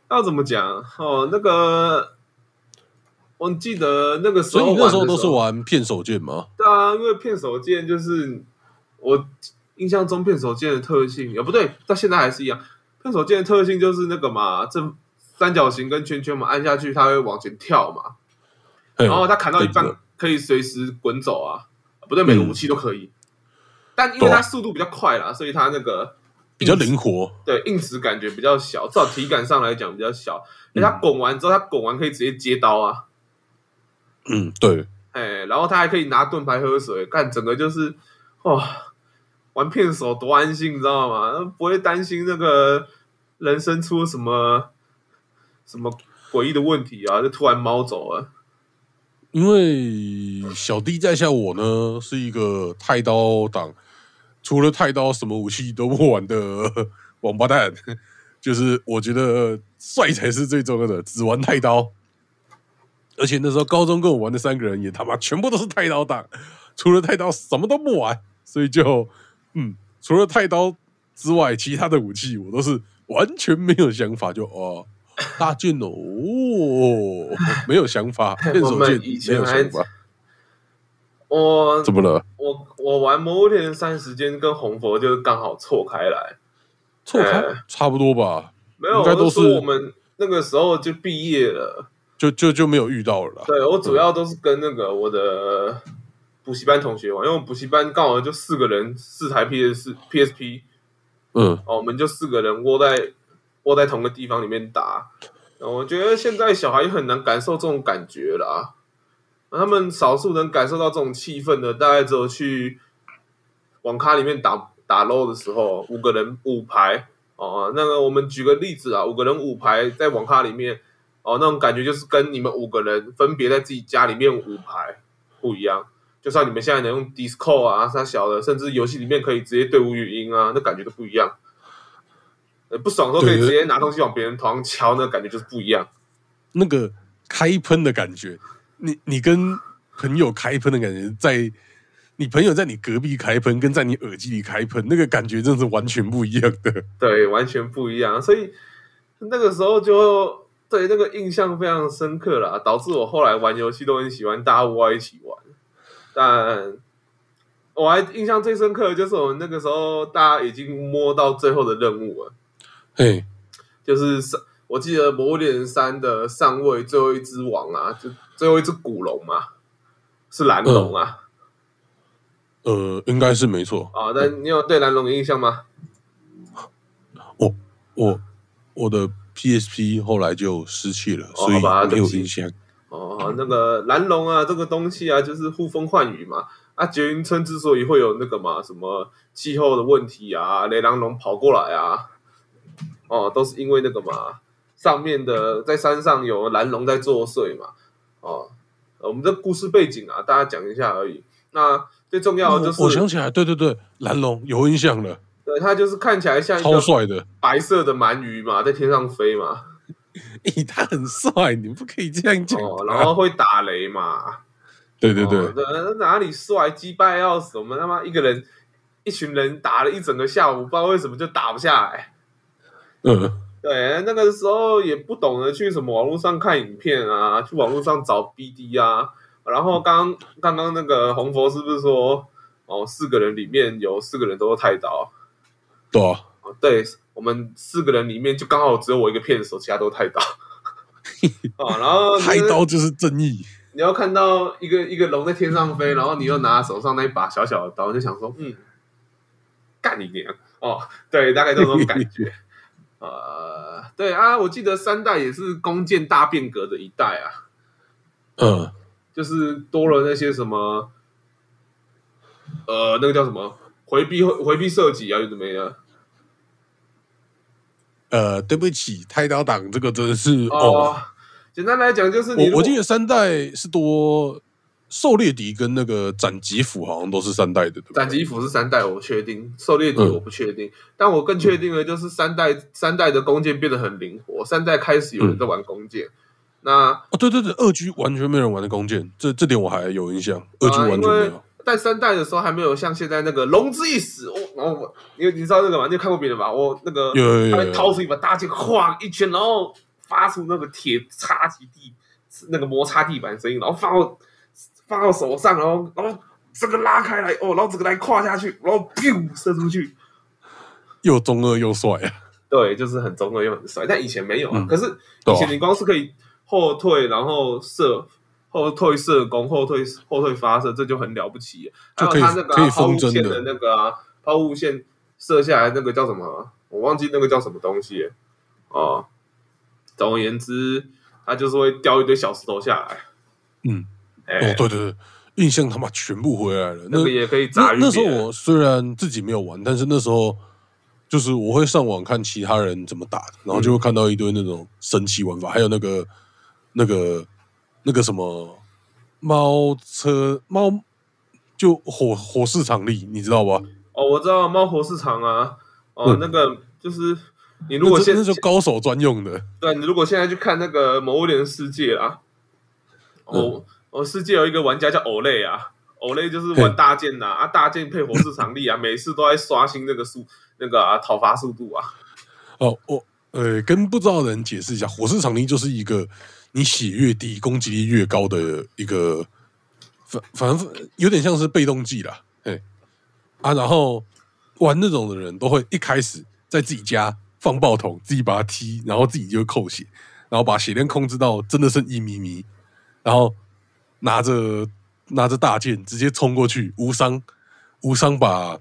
Speaker 2: 要怎么讲？哦，那个，我记得那个时候
Speaker 1: 所以那时候都是
Speaker 2: 玩的候
Speaker 1: 玩片手剑吗？
Speaker 2: 对啊，因为骗手剑就是我印象中片手剑的特性，也不对，到现在还是一样。片手剑的特性就是那个嘛，正三角形跟圈圈嘛，按下去它会往前跳嘛，然后它砍到一半可以随时滚走啊，不对，每个武器都可以。但因为它速度比较快啦，所以它那个
Speaker 1: 比较灵活。
Speaker 2: 对硬直感觉比较小，至少体感上来讲比较小。因为它滚完之后，它滚完可以直接接刀啊，
Speaker 1: 嗯，对，
Speaker 2: 哎，然后它还可以拿盾牌喝水，看整个就是哇，玩片手多安心，你知道吗？不会担心那个人生出什么什么诡异的问题啊，就突然猫走了。
Speaker 1: 因为小弟在下我呢是一个太刀党，除了太刀什么武器都不玩的 王八蛋。就是我觉得帅才是最重要的，只玩太刀。而且那时候高中跟我玩的三个人也他妈全部都是太刀党，除了太刀什么都不玩，所以就嗯，除了太刀之外，其他的武器我都是完全没有想法，就哦 大剑哦，没有想法，变手剑没有想法，
Speaker 2: 我
Speaker 1: 怎么了？
Speaker 2: 我我玩《魔物猎人三》时间跟红佛就是刚好错开来，
Speaker 1: 错开？
Speaker 2: 哎。
Speaker 1: 差不多吧，
Speaker 2: 没有，
Speaker 1: 应该都
Speaker 2: 是我们那个时候就毕业了。
Speaker 1: 就就就没有遇到了啦。
Speaker 2: 对我主要都是跟那个我的补习班同学玩，因为我们补习班刚好就四个人，四台 PS PSP，
Speaker 1: 嗯，
Speaker 2: 哦，我们就四个人窝在窝在同个地方里面打。呃我觉得现在小孩很难感受这种感觉啦，他们少数能感受到这种气氛的，大概只有去网咖里面打打 LO 的时候，五个人五排哦。那个我们举个例子啊，五个人五排在网咖里面哦，那种感觉就是跟你们五个人分别在自己家里面五排不一样。就算你们现在能用 Discord 啊，它小的，甚至游戏里面可以直接对无语音啊，那感觉都不一样。呃，不爽的时候可以直接拿东西往别人头上敲，那感觉就是不一样。
Speaker 1: 那个开喷的感觉，你你跟朋友开喷的感觉，在你朋友在你隔壁开喷，跟在你耳机里开喷，那个感觉真的是完全不一样的。
Speaker 2: 对，完全不一样。所以那个时候就对那个印象非常深刻啦，导致我后来玩游戏都很喜欢大家窝在一起玩。但我还印象最深刻的就是我们那个时候大家已经摸到最后的任务了，
Speaker 1: 嘿，
Speaker 2: 就是上我记得《魔物猎人三》的上位最后一只王啊，就最后一只古龙嘛，是蓝龙啊。
Speaker 1: 呃，应该是没错。
Speaker 2: 啊，那你有对蓝龙有印象吗？
Speaker 1: 我我我的 PSP 后来就失去了，所以没有印象。
Speaker 2: 哦，那个蓝龙啊，这个东西啊，就是呼风唤雨嘛。啊，绝云村之所以会有那个嘛，什么气候的问题啊，雷狼龙跑过来啊，哦，都是因为那个嘛，上面的在山上有蓝龙在作祟嘛。哦，呃我们的故事背景啊，大家讲一下而已。那最重要的就是，
Speaker 1: 我我想起来，对对对，蓝龙有印象了，
Speaker 2: 对它就是看起来像一
Speaker 1: 超帅的。
Speaker 2: 白色的鳗鱼嘛，在天上飞嘛。
Speaker 1: 咦，他很帅，你不可以这样讲。
Speaker 2: 哦，然后会打雷嘛。
Speaker 1: 对对对，
Speaker 2: 哦，哪里帅，击败要死！我们他妈一个人，一群人打了一整个下午，不知道为什么就打不下来。
Speaker 1: 嗯，
Speaker 2: 对，那个时候也不懂得去什么网络上看影片啊，去网络上找 BD 啊。然后刚刚刚那个红佛是不是说，哦，四个人里面有四个人都是太刀？
Speaker 1: 对
Speaker 2: 对，我们四个人里面就刚好只有我一个骗手，其他都是太刀。哦，然后
Speaker 1: 太刀就是正义。
Speaker 2: 你要看到一个一个龙在天上飞，然后你又拿手上那一把小小的刀，就想说，嗯，干你娘！哦，对，大概就这种感觉。呃，对啊，我记得三代也是弓箭大变革的一代啊，
Speaker 1: 嗯，
Speaker 2: 就是多了那些什么，呃，那个叫什么回避回避射击啊，有的没的。
Speaker 1: 呃，对不起，太刀党这个真的是哦，
Speaker 2: 哦，简单来讲就是你
Speaker 1: 我我记得三代是多狩猎笛跟那个斩击斧好像都是三代的，对不对？
Speaker 2: 斩击斧是三代，我确定；狩猎笛
Speaker 1: 嗯
Speaker 2: 我不确定，但我更确定的就是三代三代的弓箭变得很灵活，三代开始有人在玩弓箭。那
Speaker 1: 哦，对对对，二狙完全没人玩的弓箭，这这点我还有印象，二狙完全没有。
Speaker 2: 在三代的时候还没有像现在那个龙之一死，哦，然后我你你知道那个吗？你有看过别人吧？我那个
Speaker 1: 有有有有
Speaker 2: 他会掏出一把大剑，晃一圈，然后发出那个铁擦击地那个摩擦地板声音，然后放到放到手上，然后然后这个拉开来，哦，然后这个来跨下去，然后 biu 射出去。
Speaker 1: 又中二又帅啊！
Speaker 2: 对，就是很中二又很帅，但以前没有啊。
Speaker 1: 嗯
Speaker 2: 可是以前你光是可以后退，然后射后退射攻，后退后退发射，这就很了不起。还有他那个、
Speaker 1: 可以
Speaker 2: 啊、抛物线的那个啊，抛物线射下来那个叫什么啊？我忘记那个叫什么东西哦。总而言之，他就是会掉一堆小石头下来。
Speaker 1: 嗯，
Speaker 2: 哎、
Speaker 1: 哦，对对对，印象他妈全部回来了。那
Speaker 2: 那个也可以
Speaker 1: 那
Speaker 2: 炸晕
Speaker 1: 那时候我虽然自己没有玩，但是那时候就是我会上网看其他人怎么打的，然后就会看到一堆那种神奇玩法，还有那个那个那个什么猫车猫就火火市场力，你知道吧？
Speaker 2: 哦，我知道猫火市场啊，哦，
Speaker 1: 嗯
Speaker 2: 那个就是你如果现
Speaker 1: 在就高手专用的。
Speaker 2: 对你如果现在去看那个《某物猎人世界》啊，哦，哦，世界有一个玩家叫欧雷啊，欧雷就是玩大剑的啊，啊大剑配火市场力啊，每次都在刷新那个速那个啊讨伐速度啊。
Speaker 1: 哦，我呃跟不知道的人解释一下，火市场力就是一个你血越低，攻击力越高的一个，反反正有点像是被动技啦，哎啊，然后玩那种的人都会一开始在自己家放爆筒，自己把它踢，然后自己就扣血，然后把血量控制到真的剩一咪咪，然后拿着拿着大剑直接冲过去，无伤无伤把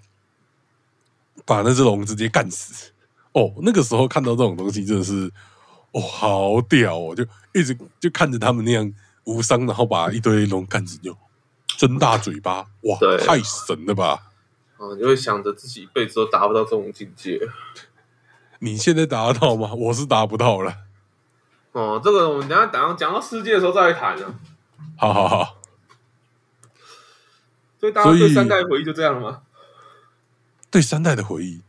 Speaker 1: 把那只龙直接干死。哦，那个时候看到这种东西真的是，哦，好屌哦！就一直就看着他们那样无伤，然后把一堆龙干死，就睁大嘴巴，哇，太神了吧！
Speaker 2: 哦，你会想着自己一辈子都达不到这种境界。
Speaker 1: 你现在达得到吗？我是达不到了。
Speaker 2: 哦，这个我们等下等一下讲到世界的时候再来谈啊。
Speaker 1: 好好好，
Speaker 2: 所以大家对三代回忆就这样了吗？
Speaker 1: 对三代的回忆，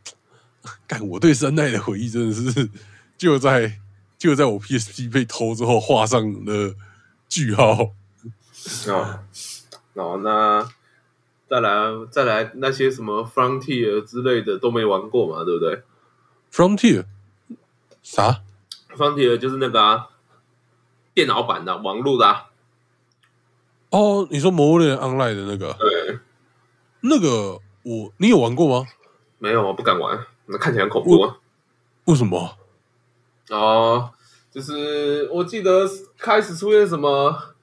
Speaker 1: 干我对三代的回忆真的是 就在就在我 PSP 被偷之后画上了句号。
Speaker 2: 哦，哦，那再来再来那些什么 Frontier 之类的都没玩过嘛，对不对
Speaker 1: Frontier 啥
Speaker 2: ？？Frontier 就是那个啊，电脑版的网络的、啊，
Speaker 1: 哦，你说《魔物猎人 Online》的那个，
Speaker 2: 对，
Speaker 1: 那个我你有玩过吗？
Speaker 2: 没有，我不敢玩，那看起来很恐怖啊。
Speaker 1: 为什么？
Speaker 2: 哦，就是我记得开始出现什么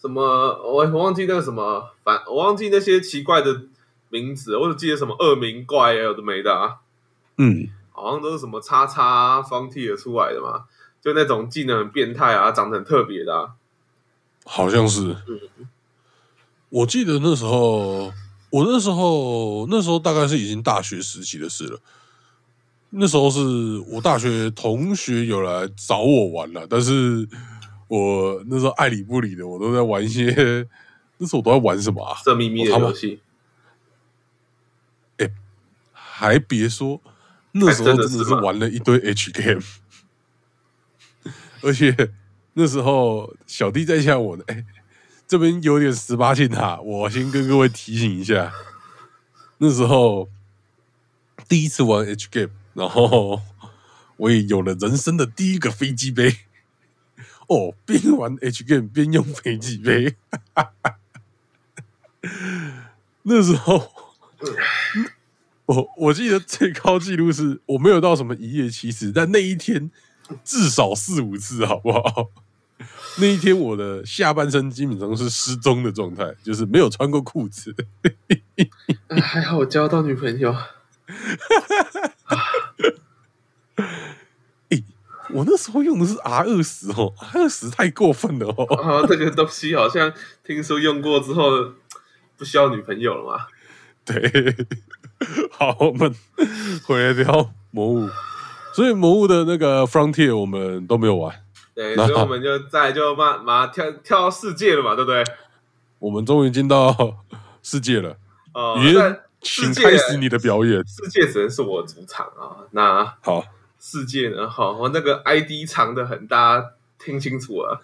Speaker 2: 什么，我我忘记那个什么，反我忘记那些奇怪的名字，我只记得什么恶名怪啊，有的没的啊，
Speaker 1: 嗯，
Speaker 2: 好像都是什么叉叉 Frontier 出来的嘛，就那种技能很变态啊，长得很特别的、啊。
Speaker 1: 好像是。我记得那时候，我那时候那时候大概是已经大学时期的事了。那时候是我大学同学有来找我玩了，但是我那时候爱理不理的，我都在玩一些。那时候我都在玩什么啊？
Speaker 2: 色秘密的游戏，
Speaker 1: 还别说，那时候真的是玩了一堆 H game，而且那时候小弟在下我呢，哎、这边有点十八禁哈，我先跟各位提醒一下，那时候第一次玩 H game，然后我也有了人生的第一个飞机杯。哦，边玩 H game 边用飞机杯，那时候 我我记得最高纪录是我没有到什么一夜七次，但那一天至少四五次，好不好？那一天我的下半身基本上是失踪的状态，就是没有穿过裤子。
Speaker 2: 哎还好我交到女朋友。
Speaker 1: 我那时候用的是 R 二十哦，R 二十太过分了哦。
Speaker 2: 啊，这个东西好像听说用过之后不需要女朋友了嘛？
Speaker 1: 对，好，我们回来聊魔物。所以魔物的那个 Frontier 我们都没有玩，
Speaker 2: 对，所以我们就再就马马上跳跳到世界了嘛，对不对？
Speaker 1: 我们终于进到世界了。
Speaker 2: 哦、
Speaker 1: 语
Speaker 2: 但
Speaker 1: 言，请开始你的表演。
Speaker 2: 世界只能是我主场啊。那
Speaker 1: 好，
Speaker 2: 世界呢？哈，我那个 ID 长的很，大家听清楚了。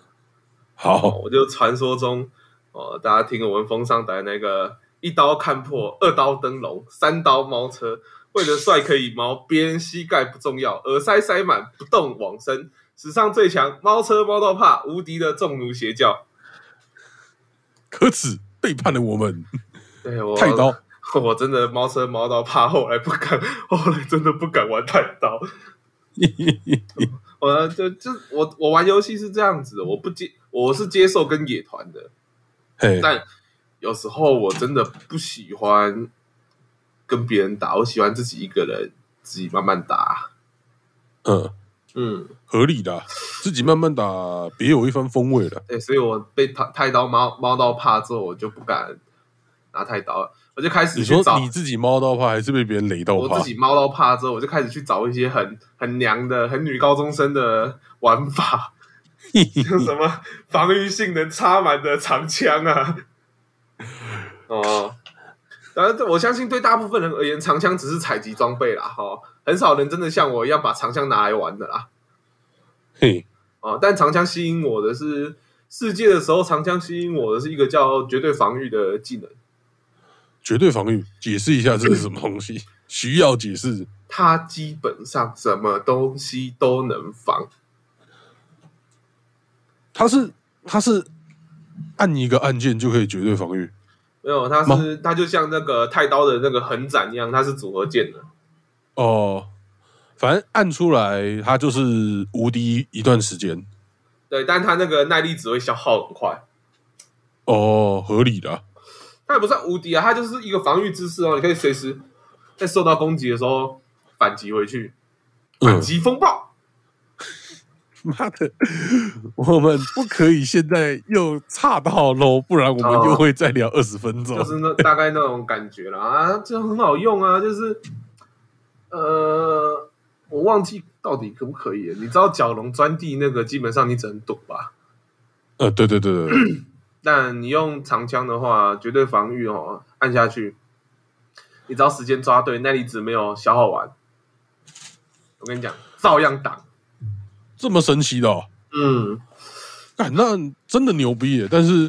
Speaker 2: 哦，
Speaker 1: 好，
Speaker 2: 我就传说中哦，大家听我们风上台那个一刀看破，二刀灯笼，三刀猫车，为了帅可以猫，别人膝盖不重要，耳塞塞满不动往生，史上最强猫车猫到怕，无敌的重奴邪教。
Speaker 1: 可耻背叛了我们，
Speaker 2: 对我
Speaker 1: 太刀。
Speaker 2: 我真的猫车猫到怕，后来不敢，后来真的不敢玩太刀。我就就我我玩游戏是这样子的，我不接我是接受跟野团的，
Speaker 1: 嘿，
Speaker 2: 但有时候我真的不喜欢跟别人打，我喜欢自己一个人自己慢慢打。
Speaker 1: 嗯，
Speaker 2: 嗯，
Speaker 1: 合理的，自己慢慢打，别有一番风味的。
Speaker 2: 对，所以我被太太刀猫猫刀怕之后，我就不敢拿太刀了，我就开始
Speaker 1: 你
Speaker 2: 去找
Speaker 1: 说你自己猫到怕，还是被别人雷到怕
Speaker 2: 我自？己猫到怕之后，我就开始去找一些很很娘的、很女高中生的玩法，像什么防御性能插满的长枪啊。哦，当然，我相信对大部分人而言，长枪只是采集装备啦，哈、很少人真的像我一样把长枪拿来玩的啦。
Speaker 1: 嘿，
Speaker 2: 哦，但长枪吸引我的是世界的时候，长枪吸引我的是一个叫绝对防御的技能，
Speaker 1: 绝对防御，解释一下这是什么东西？需要解释。
Speaker 2: 它基本上什么东西都能防。
Speaker 1: 它是它是按一个按键就可以绝对防御。
Speaker 2: 没有，它是它就像那个太刀的那个横斩一样，它是组合键的。
Speaker 1: 哦，反正按出来它就是无敌一段时间。
Speaker 2: 对，但它那个耐力只会消耗很快。
Speaker 1: 哦，合理的啊。
Speaker 2: 它也不算无敌啊，它就是一个防御姿势哦，你可以随时在受到攻击的时候反击回去，反
Speaker 1: 嗯，
Speaker 2: 击风暴。
Speaker 1: 妈的，我们不可以现在又岔到喽，不然我们
Speaker 2: 哦
Speaker 1: 又会再聊二十分钟。
Speaker 2: 就是那大概那种感觉啦啊，这很好用啊，就是呃，我忘记到底可不可以了。你知道角龙钻地那个，基本上你只能躲吧。
Speaker 1: 呃，对对对对对，
Speaker 2: 但你用长枪的话，绝对防御哦，按下去，你只要时间抓对，耐力值没有消耗完，我跟你讲，照样挡。
Speaker 1: 这么神奇的、哦，
Speaker 2: 嗯，
Speaker 1: 哎那真的牛逼耶！但是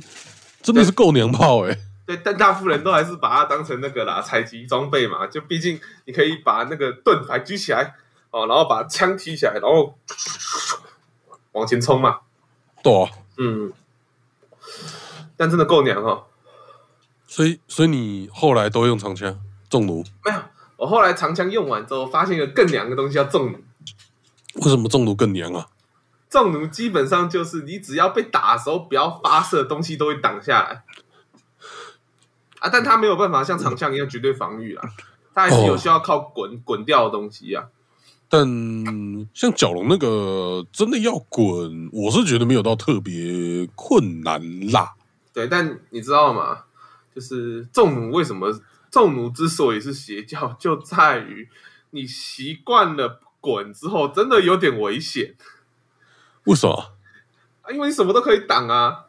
Speaker 1: 真的是够娘炮哎。
Speaker 2: 对，但大部分人都还是把它当成那个啦，采集装备嘛。就毕竟你可以把那个盾牌举起来哦，然后把枪提起来，然后往前冲嘛。
Speaker 1: 对啊，
Speaker 2: 嗯，但真的够娘哦。
Speaker 1: 所以所以你后来都用长枪中毒，
Speaker 2: 没有，我后来长枪用完之后，发现一个更娘的东西叫中弩。
Speaker 1: 为什么中毒更娘啊？
Speaker 2: 中毒基本上就是你只要被打的时候，不要发射，东西都会挡下来。啊，但它没有办法像长枪一样绝对防御啊，它还是有需要靠滚滚掉的东西啊。
Speaker 1: 但像角龙那个真的要滚，我是觉得没有到特别困难啦。
Speaker 2: 对，但你知道吗？就是重弩为什么重弩之所以是邪教，就在于你习惯了滚之后，真的有点危险
Speaker 1: 为什么？
Speaker 2: 啊，因为你什么都可以挡啊，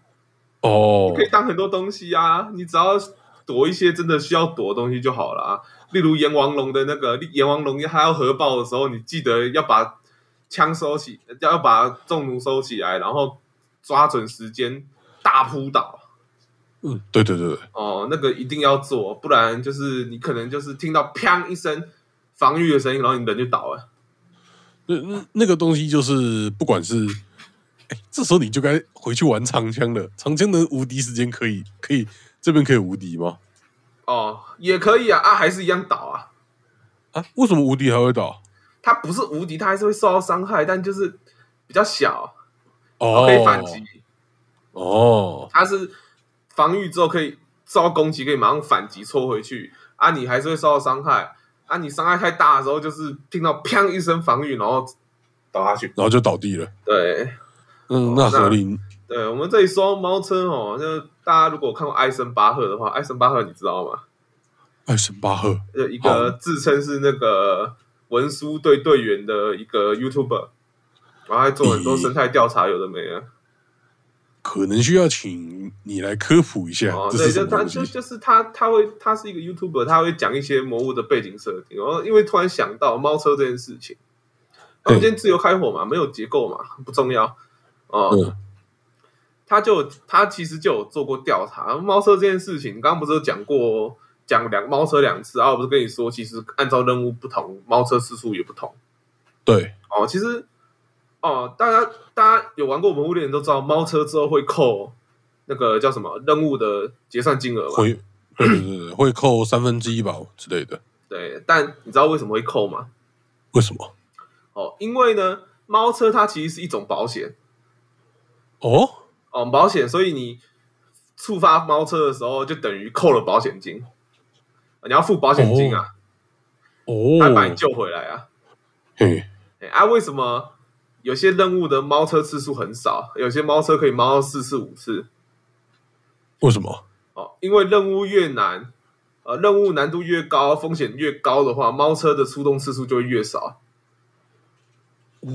Speaker 1: 哦
Speaker 2: 可以挡很多东西啊，你只要躲一些真的需要躲的东西就好了啊。例如阎王龙的那个阎王龙，它要核爆的时候，你记得要把枪收起，要把重弩收起来，然后抓准时间大扑倒。
Speaker 1: 嗯，对对对对，
Speaker 2: 哦，那个一定要做，不然就是你可能就是听到砰一声防御的声音，然后你人就倒了。
Speaker 1: 那那那个东西就是不管是，哎，这时候你就该回去玩长枪了。长枪的无敌时间可以可以这边可以无敌吗？
Speaker 2: 哦，也可以啊，啊，还是一样倒啊。
Speaker 1: 啊，为什么无敌还会倒？
Speaker 2: 他不是无敌，他还是会受到伤害，但就是比较小，
Speaker 1: 哦，
Speaker 2: 可以反击。
Speaker 1: 哦，
Speaker 2: 他是防御之后可以受到攻击，可以马上反击抽回去啊，你还是会受到伤害啊。你伤害太大的时候，就是听到砰一声防御，然后倒下去。
Speaker 1: 然后就倒地了。
Speaker 2: 对，
Speaker 1: 嗯，那合理。
Speaker 2: 对，我们这里说猫车哦，就大家如果看过艾森巴赫的话，艾森巴赫你知道吗？
Speaker 1: 艾森巴赫，
Speaker 2: 就一个自称是那个文书队队员的一个 YouTuber，然后还做很多生态调查，有的没的。
Speaker 1: 可能需要请你来科普一下，
Speaker 2: 哦，对，就他？就就是他他会他是一个 YouTuber，他会讲一些魔物的背景设定。然后因为突然想到猫车这件事情，那我们今天自由开火嘛，没有结构嘛，不重要哦。
Speaker 1: 嗯
Speaker 2: 他就他其实就有做过调查，猫车这件事情，刚刚不是有讲过讲两猫车两次啊？我不是跟你说，其实按照任务不同，猫车次数也不同
Speaker 1: 对，
Speaker 2: 哦。其实哦，大家大家有玩过《魔物猎人》都知道，猫车之后会扣那个叫什么任务的结算金额嘛？
Speaker 1: 会，对对对对，会扣三分之一吧之类的。
Speaker 2: 对，但你知道为什么会扣吗？
Speaker 1: 为什么？
Speaker 2: 哦，因为呢，猫车它其实是一种保险
Speaker 1: 哦，
Speaker 2: 哦，保险，所以你触发猫车的时候，就等于扣了保险金，你要付保险金啊，
Speaker 1: 哦，
Speaker 2: 它把你救回来啊。
Speaker 1: 嘿，
Speaker 2: 哎啊，为什么有些任务的猫车次数很少，有些猫车可以猫到四次五次？
Speaker 1: 为什么？
Speaker 2: 哦，因为任务越难，呃，任务难度越高，风险越高的话，猫车的出动次数就会越少。
Speaker 1: 哦，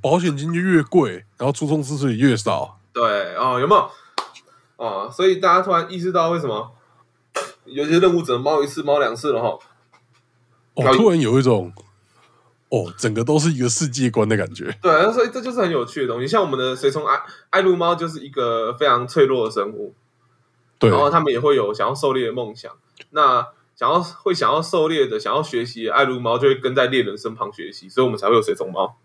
Speaker 1: 保险金就越贵，然后出动次数也越少。
Speaker 2: 对哦，有没有？哦，所以大家突然意识到为什么有些任务只能猫一次、猫两次了哈？
Speaker 1: 哦突然有一种，哦，整个都是一个世界观的感觉。
Speaker 2: 对，所以这就是很有趣的东西。像我们的随从爱爱撸猫就是一个非常脆弱的生物，
Speaker 1: 对，
Speaker 2: 然后他们也会有想要狩猎的梦想。那想要会想要狩猎的、想要学习的爱撸猫就会跟在猎人身旁学习，所以我们才会有随从猫。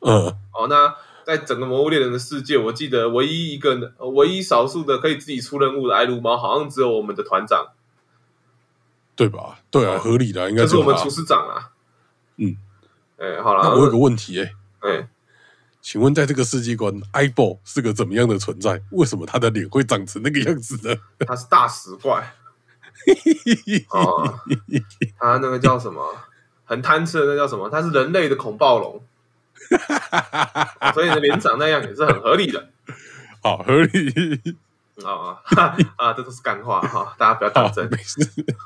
Speaker 1: 嗯，
Speaker 2: 哦，那在整个魔物猎人的世界，我记得唯一一个、呃唯一少数的可以自己出任务的爱撸猫，好像只有我们的团长，
Speaker 1: 对吧？对啊，
Speaker 2: 哦
Speaker 1: 合理的，应该
Speaker 2: 就是我们
Speaker 1: 他
Speaker 2: 厨师长啊。
Speaker 1: 嗯，
Speaker 2: 哎，好了，
Speaker 1: 那我有个问题、欸，
Speaker 2: 哎，
Speaker 1: 请问在这个世界观 i b o 是个怎么样的存在？为什么他的脸会长成那个样子呢？
Speaker 2: 他是大石怪。哦，他那个叫什么？很贪吃的那叫什么？他是人类的恐暴龙，哦 所以呢，脸长那样也是很合理的。
Speaker 1: 好合理，
Speaker 2: 啊哈啊！这都是干话哈，大家不要当
Speaker 1: 好，
Speaker 2: 真
Speaker 1: 没事，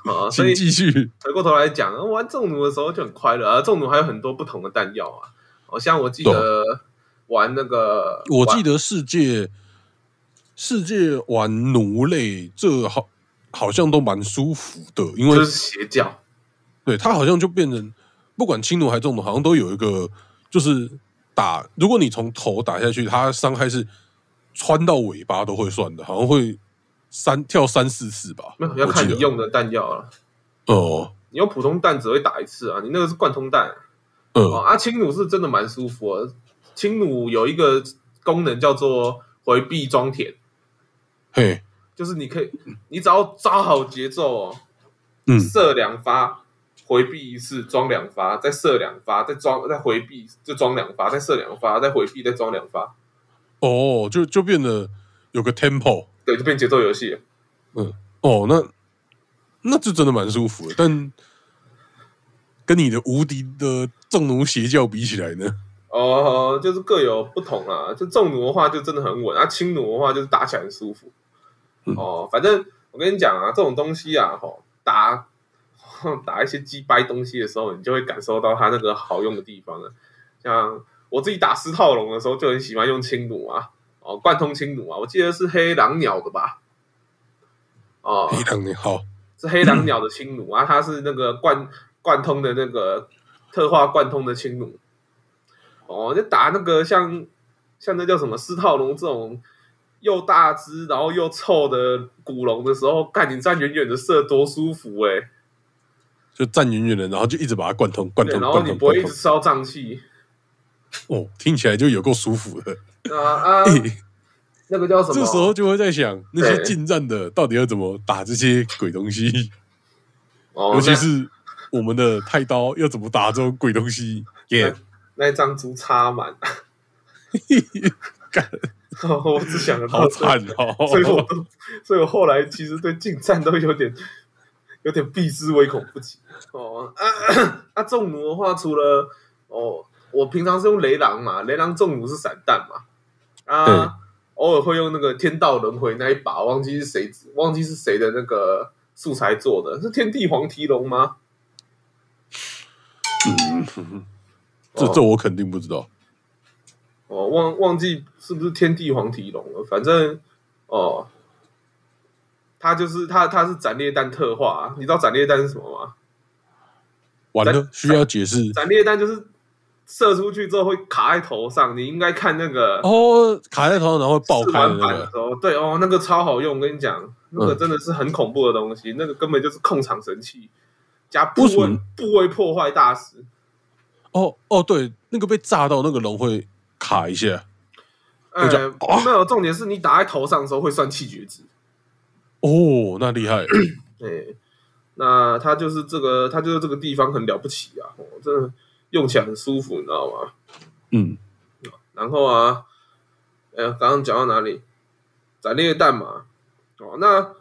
Speaker 2: 啊。所以
Speaker 1: 继续。
Speaker 2: 回过头来讲，玩重弩的时候就很快乐啊。重弩还有很多不同的弹药啊，好像我记得玩那个，
Speaker 1: 我记得世界世界玩奴类，这好好像都蛮舒服的，因为
Speaker 2: 就是邪教，
Speaker 1: 对他好像就变成不管轻弩还重弩，好像都有一个就是打，如果你从头打下去，它伤害是穿到尾巴都会算的，好像会三跳三四次吧。
Speaker 2: 没有要看你用的弹药了。
Speaker 1: 哦，
Speaker 2: 你用普通弹只会打一次啊，你那个是贯通弹。
Speaker 1: 嗯
Speaker 2: 哦。啊，轻弩是真的蛮舒服的，轻弩有一个功能叫做回避装填，
Speaker 1: 嘿，
Speaker 2: 就是你可以，你只要抓好节奏哦，
Speaker 1: 嗯。
Speaker 2: 射两发，回避一次，装两发，再射两发，再装，再回避，就装两发，再射两发，再回避，再装两发，
Speaker 1: 哦，就就变得有个 tempo，
Speaker 2: 对，就变节奏游戏嗯。
Speaker 1: 哦，那那就真的蛮舒服的，但跟你的无敌的重弩邪教比起来呢？
Speaker 2: 哦，就是各有不同啊。就重弩的话，就真的很稳；啊，轻弩的话，就是打起来很舒服。
Speaker 1: 嗯
Speaker 2: 哦，反正我跟你讲啊，这种东西啊，吼，打 打一些鸡掰东西的时候，你就会感受到它那个好用的地方了。像我自己打四套龙的时候，就很喜欢用轻弩啊，哦，贯通轻弩啊，我记得是黑狼鸟的吧？哦，
Speaker 1: 黑狼鸟好，
Speaker 2: 是黑狼鸟的轻弩啊，它是那个贯贯通的那个特化贯通的轻弩。哦，就打那个像像那叫什么四套龙这种又大只然后又臭的古龙的时候，看你站远远的射多舒服哎、
Speaker 1: 就站远远的，然后就一直把它贯通、贯，通、
Speaker 2: 然后、你不会。一直烧胀气
Speaker 1: 哦，听起来就有够舒服的。
Speaker 2: 啊啊，那个叫什么？
Speaker 1: 这时候就会在想，那些近战的到底要怎么打这些鬼东西，
Speaker 2: 哦，
Speaker 1: 尤其是我们的太刀要怎么打这种鬼东西？耶、
Speaker 2: 那那张猪插满，
Speaker 1: 干
Speaker 2: 我只想得到
Speaker 1: 好
Speaker 2: 这
Speaker 1: 惨哦！
Speaker 2: 所以我都，所以我后来其实对近战都有点有点避之唯恐不及哦。啊，啊重弩的话，除了哦，我平常是用雷狼嘛，雷狼重弩是散弹嘛，啊，偶尔会用那个天道轮回那一把，忘记是谁，忘记是谁的那个素材做的，是天地黄提龙吗？
Speaker 1: 这
Speaker 2: 哦
Speaker 1: 这我肯定不知道。
Speaker 2: 哦，忘忘记是不是天地黄体龙了，反正哦，他就是他，他是斩裂弹特化、啊，你知道斩裂弹是什么吗？
Speaker 1: 完了，需要解释
Speaker 2: 斩裂弹就是射出去之后会卡在头上，你应该看那个
Speaker 1: 哦，卡在头上然后会爆
Speaker 2: 试
Speaker 1: 开的那
Speaker 2: 对哦，那个超好用，我跟你讲，那个
Speaker 1: 嗯
Speaker 2: 真的是很恐怖的东西，那个根本就是控场神器加部位部位破坏大师。
Speaker 1: 哦哦，对，那个被炸到那个龙会卡一下。
Speaker 2: 呃，
Speaker 1: 啊
Speaker 2: 没有，重点是你打在头上的时候会算气绝值。
Speaker 1: 哦，那厉害，
Speaker 2: 对，那他就是这个，他就是这个地方很了不起啊，哦，真的用起来很舒服，你知道吗？
Speaker 1: 嗯，
Speaker 2: 然后啊，呃，刚刚讲到哪里？斩裂弹嘛，哦，那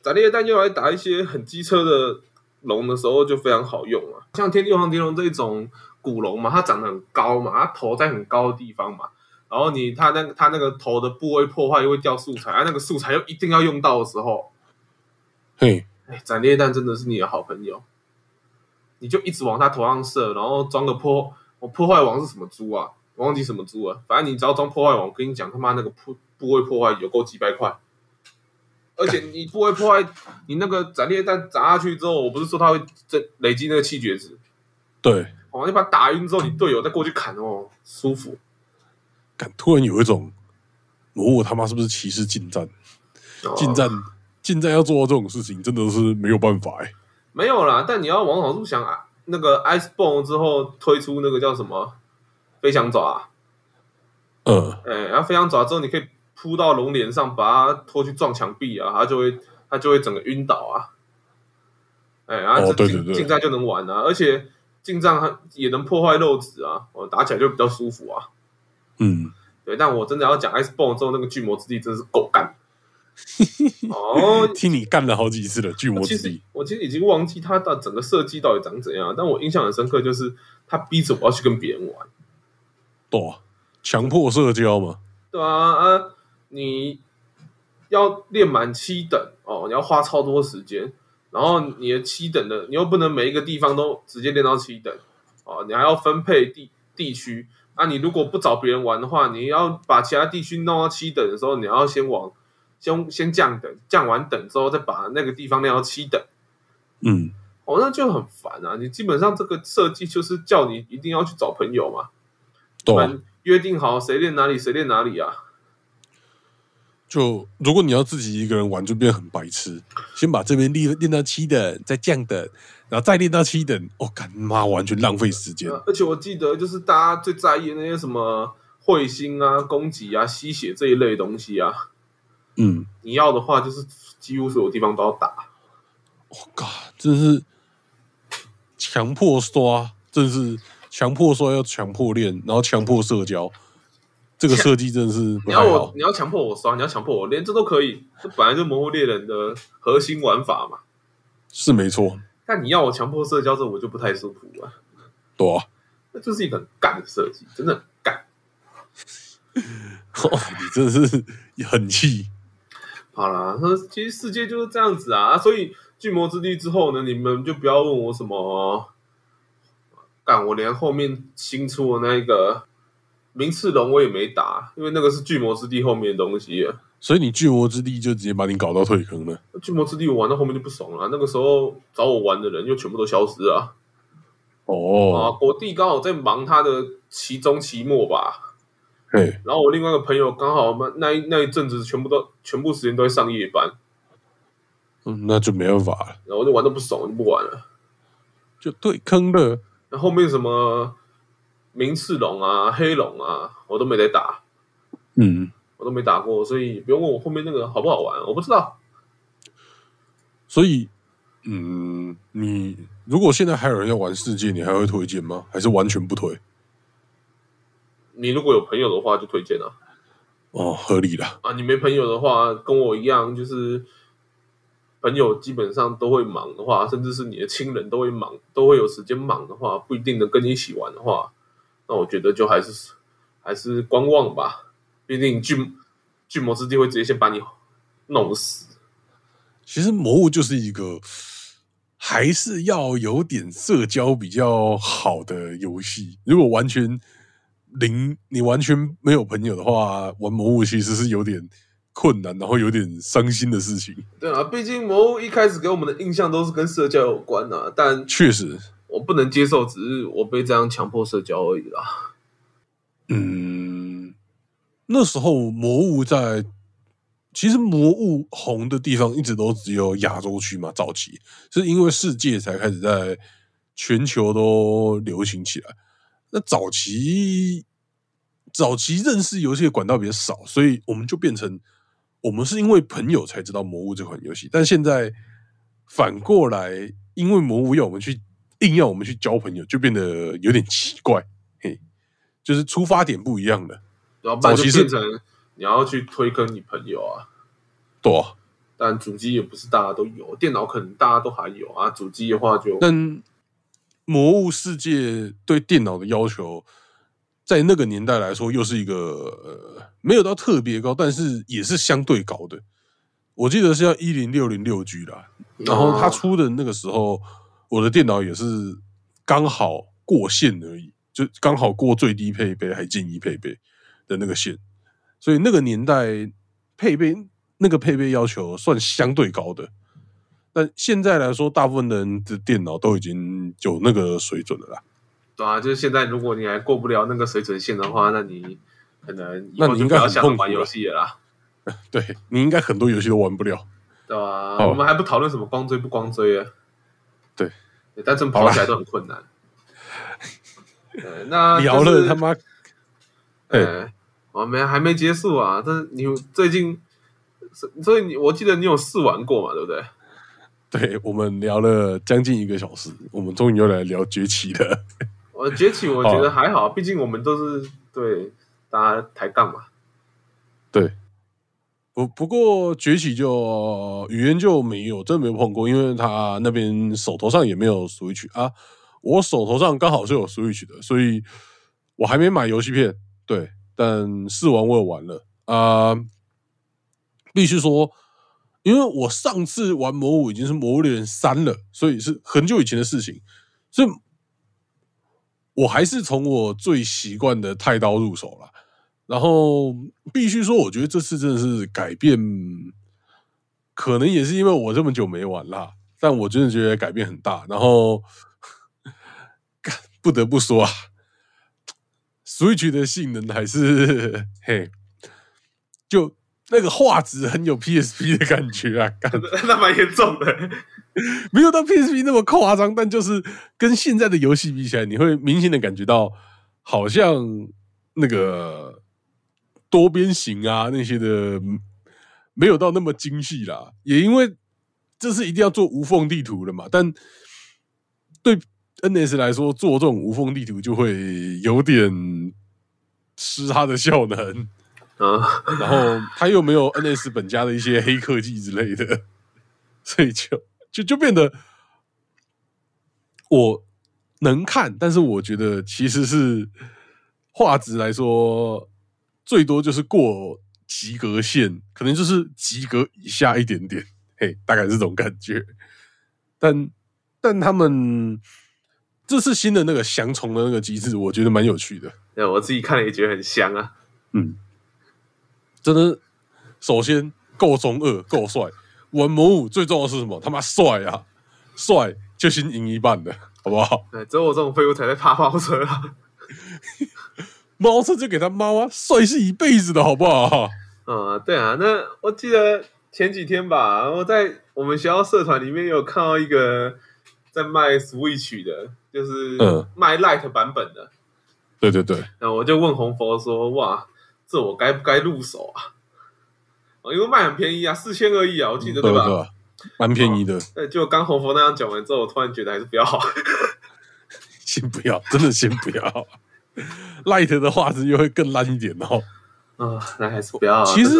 Speaker 2: 斩裂弹用来打一些很机车的龙的时候就非常好用啊，像天地黄蝶龙这一种古龙嘛，它长得很高嘛，它头在很高的地方嘛，然后你它那个它那个头的部位破坏又会掉素材，啊，那个素材又一定要用到的时候，
Speaker 1: 嘿，
Speaker 2: 哎，斩裂弹真的是你的好朋友，你就一直往他头上射，然后装个破，我破坏王是什么猪啊？我忘记什么猪了，反正你只要装破坏王，我跟你讲，他妈那个破部位破坏有够几百块，而且你部位破坏，你那个斩裂弹砸下去之后，我不是说他会这累积那个气绝值，
Speaker 1: 对，
Speaker 2: 哦，你把他打晕之后，你队友再过去砍哦，舒服。
Speaker 1: 感突然有一种，哦，我他妈是不是骑士近战？
Speaker 2: 哦
Speaker 1: 近战，近战要做到这种事情，真的是没有办法哎。
Speaker 2: 没有啦，但你要往好处想啊，那个 Iceborne 之后推出那个叫什么飞翔爪、啊。
Speaker 1: 嗯，
Speaker 2: 哎，然后飞翔爪之后，你可以扑到龙脸上，把它拖去撞墙壁啊，它就会它就会整个晕倒啊。哎，然后这近
Speaker 1: 哦对对对
Speaker 2: 近战就能玩啊，而且近战还也能破坏肉质啊，哦，打起来就比较舒服啊。
Speaker 1: 嗯，
Speaker 2: 对，但我真的要讲 Iceborne 之后那个巨魔之地真是够干。哦，
Speaker 1: 听你干了好几次了，据我
Speaker 2: 其实。我其实已经忘记它的整个设计到底长怎样，但我印象很深刻，就是他逼着我要去跟别人玩。
Speaker 1: 对啊，强迫社交嘛。
Speaker 2: 对啊，啊，你要练满七等哦，你要花超多时间，然后你的七等的，你又不能每一个地方都直接练到七等哦，你还要分配地地区啊。你如果不找别人玩的话，你要把其他地区弄到七等的时候，你要先往先先降等，降完等之后再把那个地方练到七等。
Speaker 1: 嗯，
Speaker 2: 哦，那就很烦啊！你基本上这个设计就是叫你一定要去找朋友嘛，
Speaker 1: 对啊、
Speaker 2: 不然约定好谁练哪里，谁练哪里啊。
Speaker 1: 就如果你要自己一个人玩，就变得很白痴。先把这边练练到七等，再降等，然后再练到七等。哦，干妈完全浪费时间。
Speaker 2: 呃而且我记得，就是大家最在意的那些什么彗星啊、攻击啊、吸血这一类东西啊，
Speaker 1: 嗯，
Speaker 2: 你要的话，就是几乎所有地方都要打。
Speaker 1: 我靠，真是强迫刷，真是强迫刷要强迫练，然后强迫社交。这个设计真的是不
Speaker 2: 你要我，。你要强迫我刷，你要强迫我练，这都可以。这本来就魔物猎人的核心玩法嘛。
Speaker 1: 是没错，
Speaker 2: 但你要我强迫社交，这我就不太舒服了。
Speaker 1: 对啊。
Speaker 2: 那就是一个很干的设计，真的很干。
Speaker 1: 哦，你真的是很气。
Speaker 2: 好啦，那其实世界就是这样子啊，所以巨魔之地之后呢，你们就不要问我什么，干我连后面新出的那个名次龙我也没打，因为那个是巨魔之地后面的东西。
Speaker 1: 所以你巨魔之地就直接把你搞到退坑了。
Speaker 2: 巨魔之地我玩到后面就不爽了，那个时候找我玩的人又全部都消失了啊！
Speaker 1: 哦，
Speaker 2: 国帝刚好在忙他的期中期末吧，
Speaker 1: 嘿，
Speaker 2: 然后我另外一个朋友刚好那一那一阵子全部都全部时间都在上夜班，
Speaker 1: 嗯，那就没办法了，
Speaker 2: 然后我就玩的不爽，我就不玩了。
Speaker 1: 就退坑了。
Speaker 2: 那后面什么名次龙啊、黑龙啊，我都没得打，
Speaker 1: 嗯，
Speaker 2: 我都没打过，所以不用问我后面那个好不好玩，我不知道。
Speaker 1: 所以，嗯，你如果现在还有人要玩世界，你还会推荐吗？还是完全不推？
Speaker 2: 你如果有朋友的话，就推荐啊。
Speaker 1: 哦，合理啦。
Speaker 2: 啊，你没朋友的话，跟我一样，就是朋友基本上都会忙的话，甚至是你的亲人都会忙，都会有时间忙的话，不一定能跟你一起玩的话，那我觉得就还是还是观望吧。毕竟巨巨魔之地会直接先把你弄死。
Speaker 1: 其实魔物就是一个还是要有点社交比较好的游戏。如果完全零，你完全没有朋友的话，玩魔物其实是有点困难，然后有点伤心的事情。
Speaker 2: 对啊，毕竟魔物一开始给我们的印象都是跟社交有关啊，但
Speaker 1: 确实，
Speaker 2: 我不能接受，只是我被这样强迫社交而已啦。
Speaker 1: 嗯，那时候魔物在，其实魔物红的地方一直都只有亚洲区嘛，早期是因为世界才开始在全球都流行起来。那早期早期认识游戏的管道比较少，所以我们就变成我们是因为朋友才知道魔物这款游戏，但现在反过来，因为魔物要我们去硬要我们去交朋友，就变得有点奇怪。嘿，就是出发点不一样的。
Speaker 2: 然后
Speaker 1: 早期
Speaker 2: 变成你要去推跟你朋友啊，
Speaker 1: 对啊，
Speaker 2: 但主机也不是大家都有，电脑可能大家都还有啊，主机的话就
Speaker 1: 但魔物世界对电脑的要求，在那个年代来说，又是一个呃没有到特别高，但是也是相对高的。我记得是要一零六零六 G 啦，然后它出的那个时候，我的电脑也是刚好过线而已，就刚好过最低配备还建议配备的那个线，所以那个年代配备那个配备要求算相对高的。但现在来说，大部分人的电脑都已经有那个水准了啦。
Speaker 2: 对啊，就是现在如果你还过不了那个水准线的话，那你可能以
Speaker 1: 那你应该
Speaker 2: 要
Speaker 1: 很痛苦了
Speaker 2: 想玩游戏了啦，
Speaker 1: 对你应该很多游戏都玩不了。
Speaker 2: 对吧、
Speaker 1: 哦
Speaker 2: 我们还不讨论什么光追不光追啊，
Speaker 1: 对
Speaker 2: 对，但真跑起来都很困难。对，那就是
Speaker 1: 聊了他妈，哎
Speaker 2: 哎，我们还没结束啊！但是你最近，所以你我记得你有试玩过嘛，对不对？
Speaker 1: 对我们聊了将近一个小时，我们终于又来聊崛起了。
Speaker 2: 我崛起我觉得
Speaker 1: 哦
Speaker 2: 还好，毕竟我们都是对大家抬杠嘛。
Speaker 1: 对，不不过崛起就语言就没有，真的没有碰过，因为他那边手头上也没有 Switch 啊，我手头上刚好是有 Switch 的，所以我还没买游戏片。对，但试玩我也玩了啊、必须说，因为我上次玩魔物已经是魔物猎人三了，所以是很久以前的事情，所以我还是从我最习惯的太刀入手了。然后必须说，我觉得这次真的是改变，可能也是因为我这么久没玩啦，但我真的觉得改变很大。然后 不得不说啊，Switch 的性能还是嘿，就那个画质很有 PSP 的感觉啊，干
Speaker 2: 那蛮严重的。
Speaker 1: 没有到 PSP 那么夸张，但就是跟现在的游戏比起来，你会明显的感觉到，好像那个多边形啊那些的嗯没有到那么精细啦。也因为这是一定要做无缝地图的嘛，但对 NS 来说，做这种无缝地图就会有点失它的效能。
Speaker 2: 嗯，
Speaker 1: 然后他又没有 NS 本家的一些黑科技之类的，所以就就就变得我能看，但是我觉得其实是画质来说，最多就是过及格线，可能就是及格以下一点点，嘿，大概是这种感觉。但但他们这次新的那个降虫的那个机制，我觉得蛮有趣的。
Speaker 2: 对我自己看了也觉得很香啊。
Speaker 1: 嗯，真的，首先够中二，够帅。玩魔武最重要的是什么？他妈帅啊！帅就先赢一半的，好不好？
Speaker 2: 对，只有我这种废物才在怕猫车啊。
Speaker 1: 猫车就给他猫啊，帅是一辈子的，好不好？
Speaker 2: 嗯，对啊，那我记得前几天吧，我在我们学校社团里面有看到一个在卖 Switch 的，就是
Speaker 1: 嗯
Speaker 2: 卖 Lite 版本的。
Speaker 1: 对对对，
Speaker 2: 然后我就问红佛说：“哇，这我该不该入手啊？”哦，因为卖很便宜啊，四千而已啊，我记得
Speaker 1: 对
Speaker 2: 吧？
Speaker 1: 对，蛮便宜的。
Speaker 2: 对，就刚红佛那样讲完之后，我突然觉得还是不要好。
Speaker 1: 先不要，真的先不要。Light 的画质又会更烂一点哦。
Speaker 2: 啊，那还是不要啊。
Speaker 1: 其实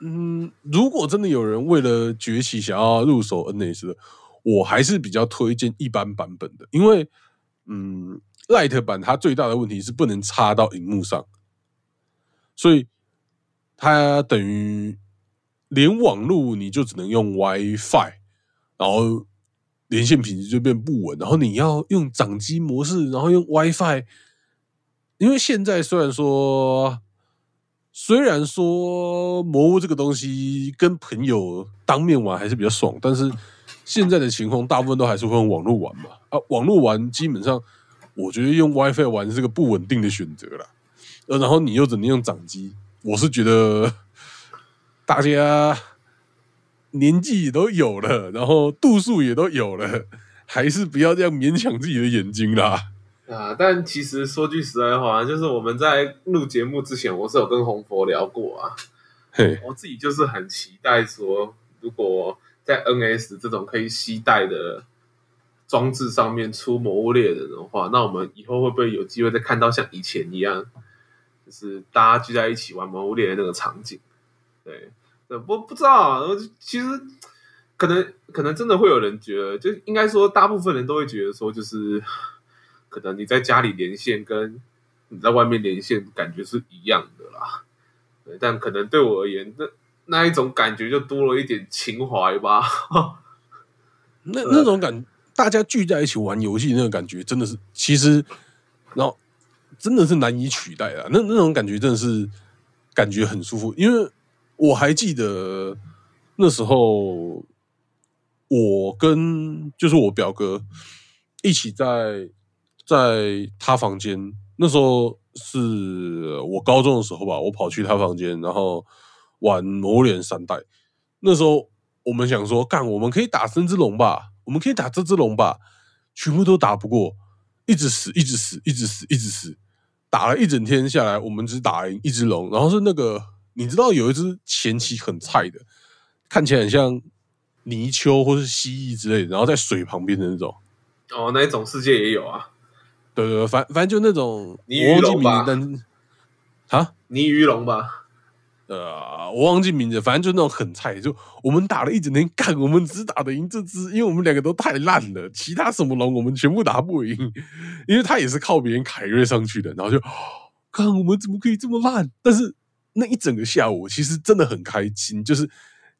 Speaker 1: 嗯，如果真的有人为了崛起想要入手 NS 的，我还是比较推荐一般版本的，因为嗯，Light 版它最大的问题是不能插到荧幕上，所以它等于连网络你就只能用 WiFi，然后连线品质就变不稳，然后你要用掌机模式，然后用 WiFi，因为现在虽然说。虽然说魔物这个东西跟朋友当面玩还是比较爽，但是现在的情况大部分都还是会用网络玩嘛。啊，网络玩基本上我觉得用 WiFi 玩是个不稳定的选择啦。呃，然后你又只能用掌机，我是觉得大家年纪都有了，然后度数也都有了，还是不要这样勉强自己的眼睛啦。
Speaker 2: 啊，但其实说句实在话，就是我们在录节目之前，我是有跟红佛聊过啊。
Speaker 1: 嘿，
Speaker 2: 我自己就是很期待说，如果在 NS 这种可以携带的装置上面出魔物猎人的话，那我们以后会不会有机会再看到像以前一样，就是大家聚在一起玩魔物猎人那个场景？对，不不知道啊，其实可能可能真的会有人觉得，就应该说大部分人都会觉得说，就是。可能你在家里连线，跟你在外面连线感觉是一样的啦。对，但可能对我而言，那那一种感觉就多了一点情怀吧。
Speaker 1: 那那种感，大家聚在一起玩游戏那个感觉，真的是，其实，然后真的是难以取代啊。那那种感觉真的是感觉很舒服，因为我还记得那时候，我跟就是我表哥一起在。在他房间，那时候是我高中的时候吧，我跑去他房间，然后玩《魔脸三代》。那时候我们想说，干，我们可以打三只龙吧，我们可以打这只龙吧，全部都打不过，一直死，一直死，一直死，一直死，打了一整天下来，我们只打赢一只龙。然后是那个，你知道有一只前期很菜的，看起来很像泥鳅或是蜥蜴之类的，然后在水旁边的那种。
Speaker 2: 哦，那一种世界也有啊。
Speaker 1: 对对对，反反正就那种
Speaker 2: 泥鱼龙吧，
Speaker 1: 啊，
Speaker 2: 泥鱼龙吧，
Speaker 1: 呃，我忘记名字，反正就那种很菜，就我们打了一整天，干，我们只打得赢这只，因为我们两个都太烂了，其他什么龙我们全部打不赢，因为他也是靠别人凯瑞上去的，然后就，看我们怎么可以这么烂？但是那一整个下午其实真的很开心，就是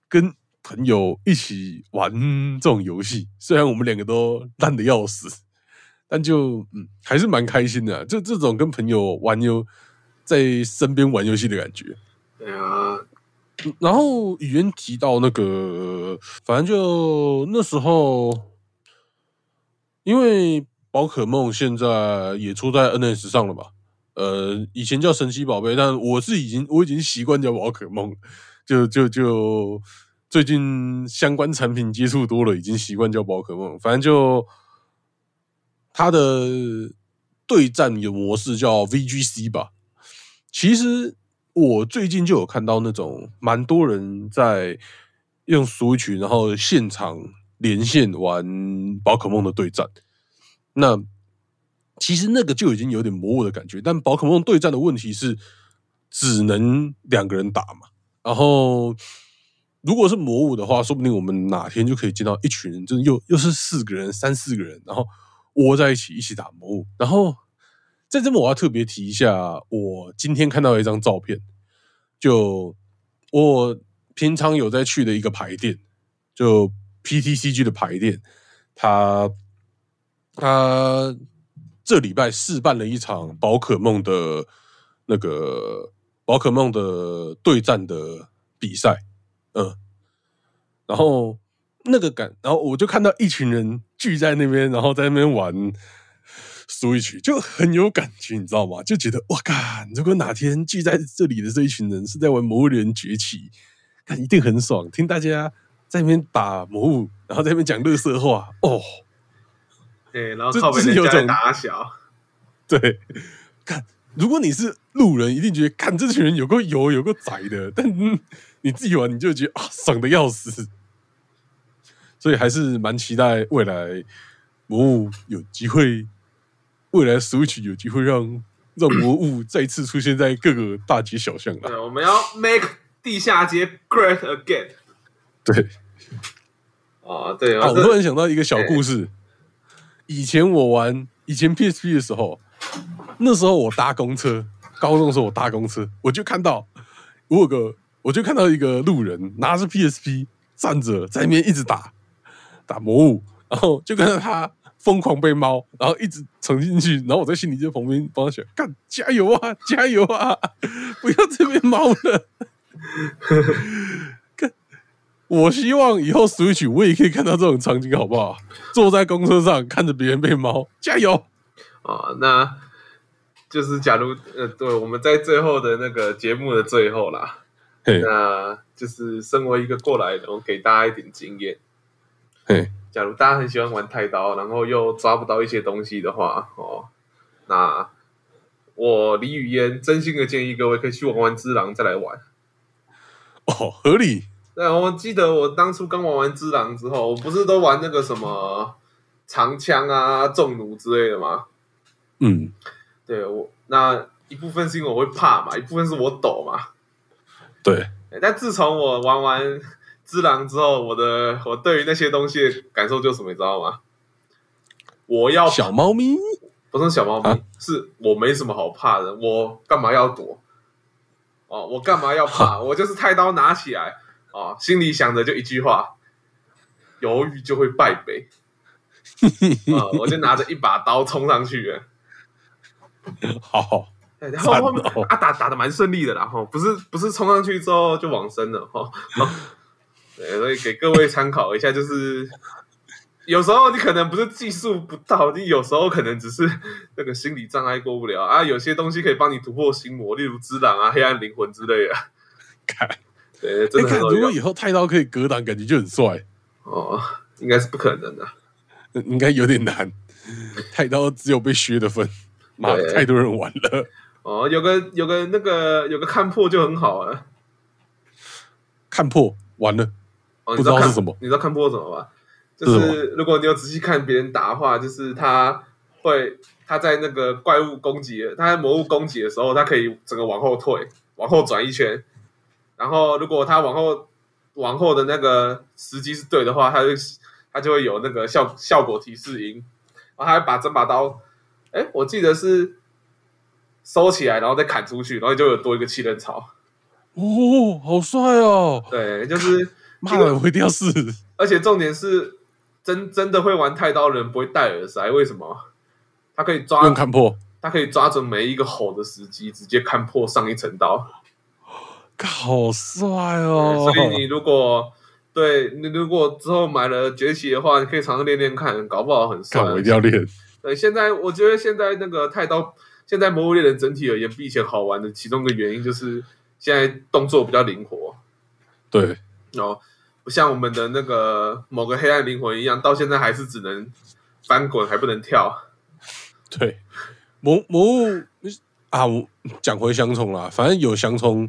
Speaker 1: 跟朋友一起玩这种游戏，虽然我们两个都烂的要死。但就嗯，还是蛮开心的，就这种跟朋友玩游，在身边玩游戏的感觉。
Speaker 2: 对啊，
Speaker 1: 然后语言提到那个，反正就那时候，因为宝可梦现在也出在 NS 上了吧，呃，以前叫神奇宝贝，但我是已经我已经习惯叫宝可梦，就就就最近相关产品接触多了，已经习惯叫宝可梦，反正就。它的对战的模式叫 VGC 吧，其实我最近就有看到那种蛮多人在用 Switch，然后现场连线玩宝可梦的对战。那其实那个就已经有点魔物的感觉，但宝可梦对战的问题是只能两个人打嘛。然后如果是魔物的话，说不定我们哪天就可以见到一群人，就又又是四个人、三四个人，然后。窝在一起一起打魔物，然后在这边我要特别提一下，我今天看到一张照片，就我平常有在去的一个牌店，就 PTCG 的牌店，他他这礼拜试办了一场宝可梦的那个宝可梦的对战的比赛，嗯，然后。那个感，然后我就看到一群人聚在那边，然后在那边玩 Switch，就很有感觉，你知道吗？就觉得哇，干！如果哪天聚在这里的这一群人是在玩《魔物猎人崛起》，看一定很爽。听大家在那边打魔物，然后在那边讲乐色话，哦，
Speaker 2: 对，然后靠边有种打小，
Speaker 1: 对，看，如果你是路人，一定觉得看这群人有个油，有个窄的，但 你自己玩，你就觉得啊，爽的要死。所以还是蛮期待未来魔物有机会，未来 Switch 有机会让让魔物再次出现在各个大街小巷
Speaker 2: 了。对，我们要 make 地下街 great again。
Speaker 1: 对，
Speaker 2: 啊，对
Speaker 1: 啊，我突然想到一个小故事。以前我玩以前 PSP 的时候，那时候我搭公车，高中的时候我搭公车，我就看到我有个，我就看到一个路人拿着 PSP 站着在那边一直打。打魔物，然后就跟着他疯狂被猫，然后一直沉进去，然后我在心里就旁边帮他选，干加油啊，加油啊，不要再被猫了。干，我希望以后 Switch 我也可以看到这种场景，好不好？坐在公车上看着别人被猫，加油！
Speaker 2: 啊，那就是假如呃，对，我们在最后的那个节目的最后啦，
Speaker 1: 嘿，
Speaker 2: 那就是身为一个过来人，我给大家一点经验。
Speaker 1: 嘿，
Speaker 2: 假如大家很喜欢玩太刀，然后又抓不到一些东西的话，哦，那我李宇嫣真心的建议各位可以去玩玩之狼再来玩。
Speaker 1: 哦，合理。
Speaker 2: 对，我记得我当初刚玩完之狼之后，我不是都玩那个什么长枪啊、重弩之类的吗？
Speaker 1: 嗯，
Speaker 2: 对我那一部分是因为我会怕嘛，一部分是我抖嘛。
Speaker 1: 对，
Speaker 2: 但自从我玩完只狼之后，我的我对于那些东西的感受就是什么，你知道吗？我要
Speaker 1: 小猫咪，
Speaker 2: 不是小猫咪，
Speaker 1: 啊
Speaker 2: 是我没什么好怕的，我干嘛要躲？哦，我干嘛要怕？我就是菜刀拿起来，哦，心里想着就一句话：犹豫就会败北。啊、我就拿着一把刀冲上去了。
Speaker 1: 好，
Speaker 2: 然后后面啊打打的蛮顺利的啦，哈，不是不是冲上去之后就往生了，哈，好对，所以给各位参考一下，就是有时候你可能不是技术不到，你有时候可能只是那个心理障碍过不了啊，有些东西可以帮你突破心魔，例如之狼啊、黑暗灵魂之类的，
Speaker 1: 看，
Speaker 2: 对，真的
Speaker 1: 如果以后太刀可以格挡，感觉就很帅。
Speaker 2: 哦，应该是不可能的，
Speaker 1: 应该有点难。太刀只有被削的份，妈的，太多人玩了。
Speaker 2: 哦，有个有个那个有个看破就很好啊，
Speaker 1: 看破完了，
Speaker 2: 哦，
Speaker 1: 不
Speaker 2: 你
Speaker 1: 知道是什么
Speaker 2: 你知道看破什么吗？就是是如果你有仔细看别人打的话，就是他会他在那个怪物攻击，他在魔物攻击的时候，他可以整个往后退，往后转一圈，然后如果他往后往后的那个时机是对的话，他就他就会有那个效效果提示音，然后他会把整把刀，哎，我记得是收起来，然后再砍出去，然后就有多一个气刃槽。
Speaker 1: 哦，好帅哦！
Speaker 2: 对，就是
Speaker 1: 妈的，我一定要试。
Speaker 2: 而且重点是，真真的会玩太刀的人不会戴耳塞，为什么？他可以抓
Speaker 1: 用，看破，
Speaker 2: 他可以抓准每一个吼的时机，直接看破上一层刀。
Speaker 1: 好帅哦！
Speaker 2: 所以你如果对你如果之后买了崛起的话，你可以尝试练练看，搞不好很帅
Speaker 1: 看。我一定要练。
Speaker 2: 对，现在我觉得现在那个太刀，现在魔物猎人整体而言比以前好玩的其中一个原因就是现在动作比较灵活。
Speaker 1: 对，
Speaker 2: 哦，不像我们的那个某个黑暗灵魂一样，到现在还是只能翻滚，还不能跳。
Speaker 1: 对，魔魔物啊，我讲回香葱啦，反正有香葱，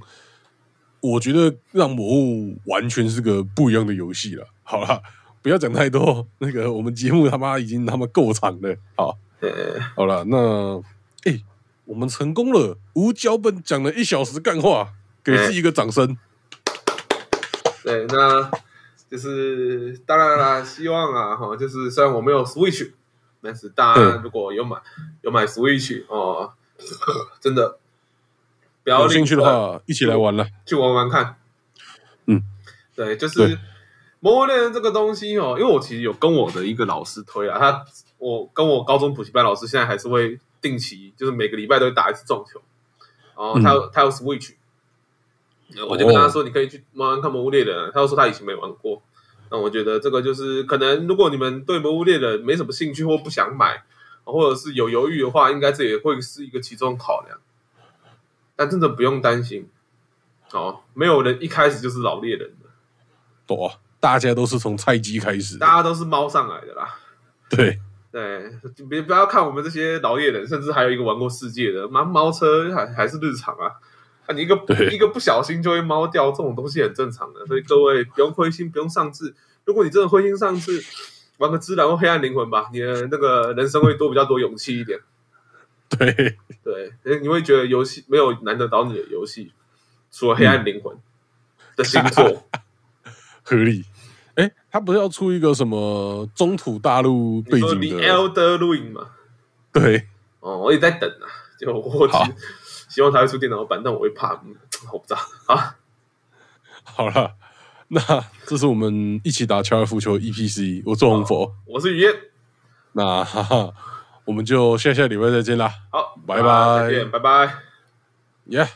Speaker 1: 我觉得让魔物完全是个不一样的游戏了。好了，不要讲太多，那个我们节目他妈已经他妈够长了。好，
Speaker 2: 呃，
Speaker 1: 好了，那哎、我们成功了，无脚本讲了一小时干话，给自己一个掌声。
Speaker 2: 对，那就是当然啦，希望啊，哈，就是虽然我没有 Switch，但是大家
Speaker 1: 嗯
Speaker 2: 如果有买有买 Switch 哦，真的不要
Speaker 1: 有兴趣的话，一起来玩了。
Speaker 2: 去玩玩看。
Speaker 1: 嗯，
Speaker 2: 对，就是
Speaker 1: 对《
Speaker 2: 魔物猎人》这个东西哦，因为我其实有跟我的一个老师推啊，他我跟我高中补习班老师现在还是会定期，就是每个礼拜都会打一次撞球。然后他有、他有 Switch，呃我就跟他说你可以去玩玩看《魔物猎人》，他又说他以前没玩过。那我觉得这个就是可能，如果你们对《魔物猎人》没什么兴趣或不想买，或者是有犹豫的话，应该这也会是一个其中考量。但真的不用担心，哦，没有人一开始就是老猎人的，
Speaker 1: 对啊，大家都是从菜鸡开始。
Speaker 2: 大家都是猫上来的啦。
Speaker 1: 对，
Speaker 2: 对，别不要看我们这些老猎人，甚至还有一个玩过世界的，妈猫车还还是日常啊。啊，你一个一个不小心就会猫掉，这种东西很正常的，所以各位不用灰心，不用丧志。如果你真的灰心丧志，玩个《自然或黑暗灵魂》吧，你的那个人生会多比较多勇气一点。
Speaker 1: 对，
Speaker 2: 对，你会觉得游戏没有难得倒你的游戏，除了《黑暗灵魂》的星座。
Speaker 1: 合理。哎，他不是要出一个什么中土大陆背景
Speaker 2: The
Speaker 1: 的
Speaker 2: ？Elder Ring 嘛？
Speaker 1: 对，
Speaker 2: 哦，我也在等啊，就我只希望他会出电脑版，但我会怕，嗯，我不知道啊。
Speaker 1: 好了，那这是我们一起打高尔夫球 EPC，我做红佛。
Speaker 2: 我是雨燕，
Speaker 1: 那哈哈，我们就下下礼拜再见啦，
Speaker 2: 好，
Speaker 1: 拜拜
Speaker 2: 再见，拜拜。
Speaker 1: 耶、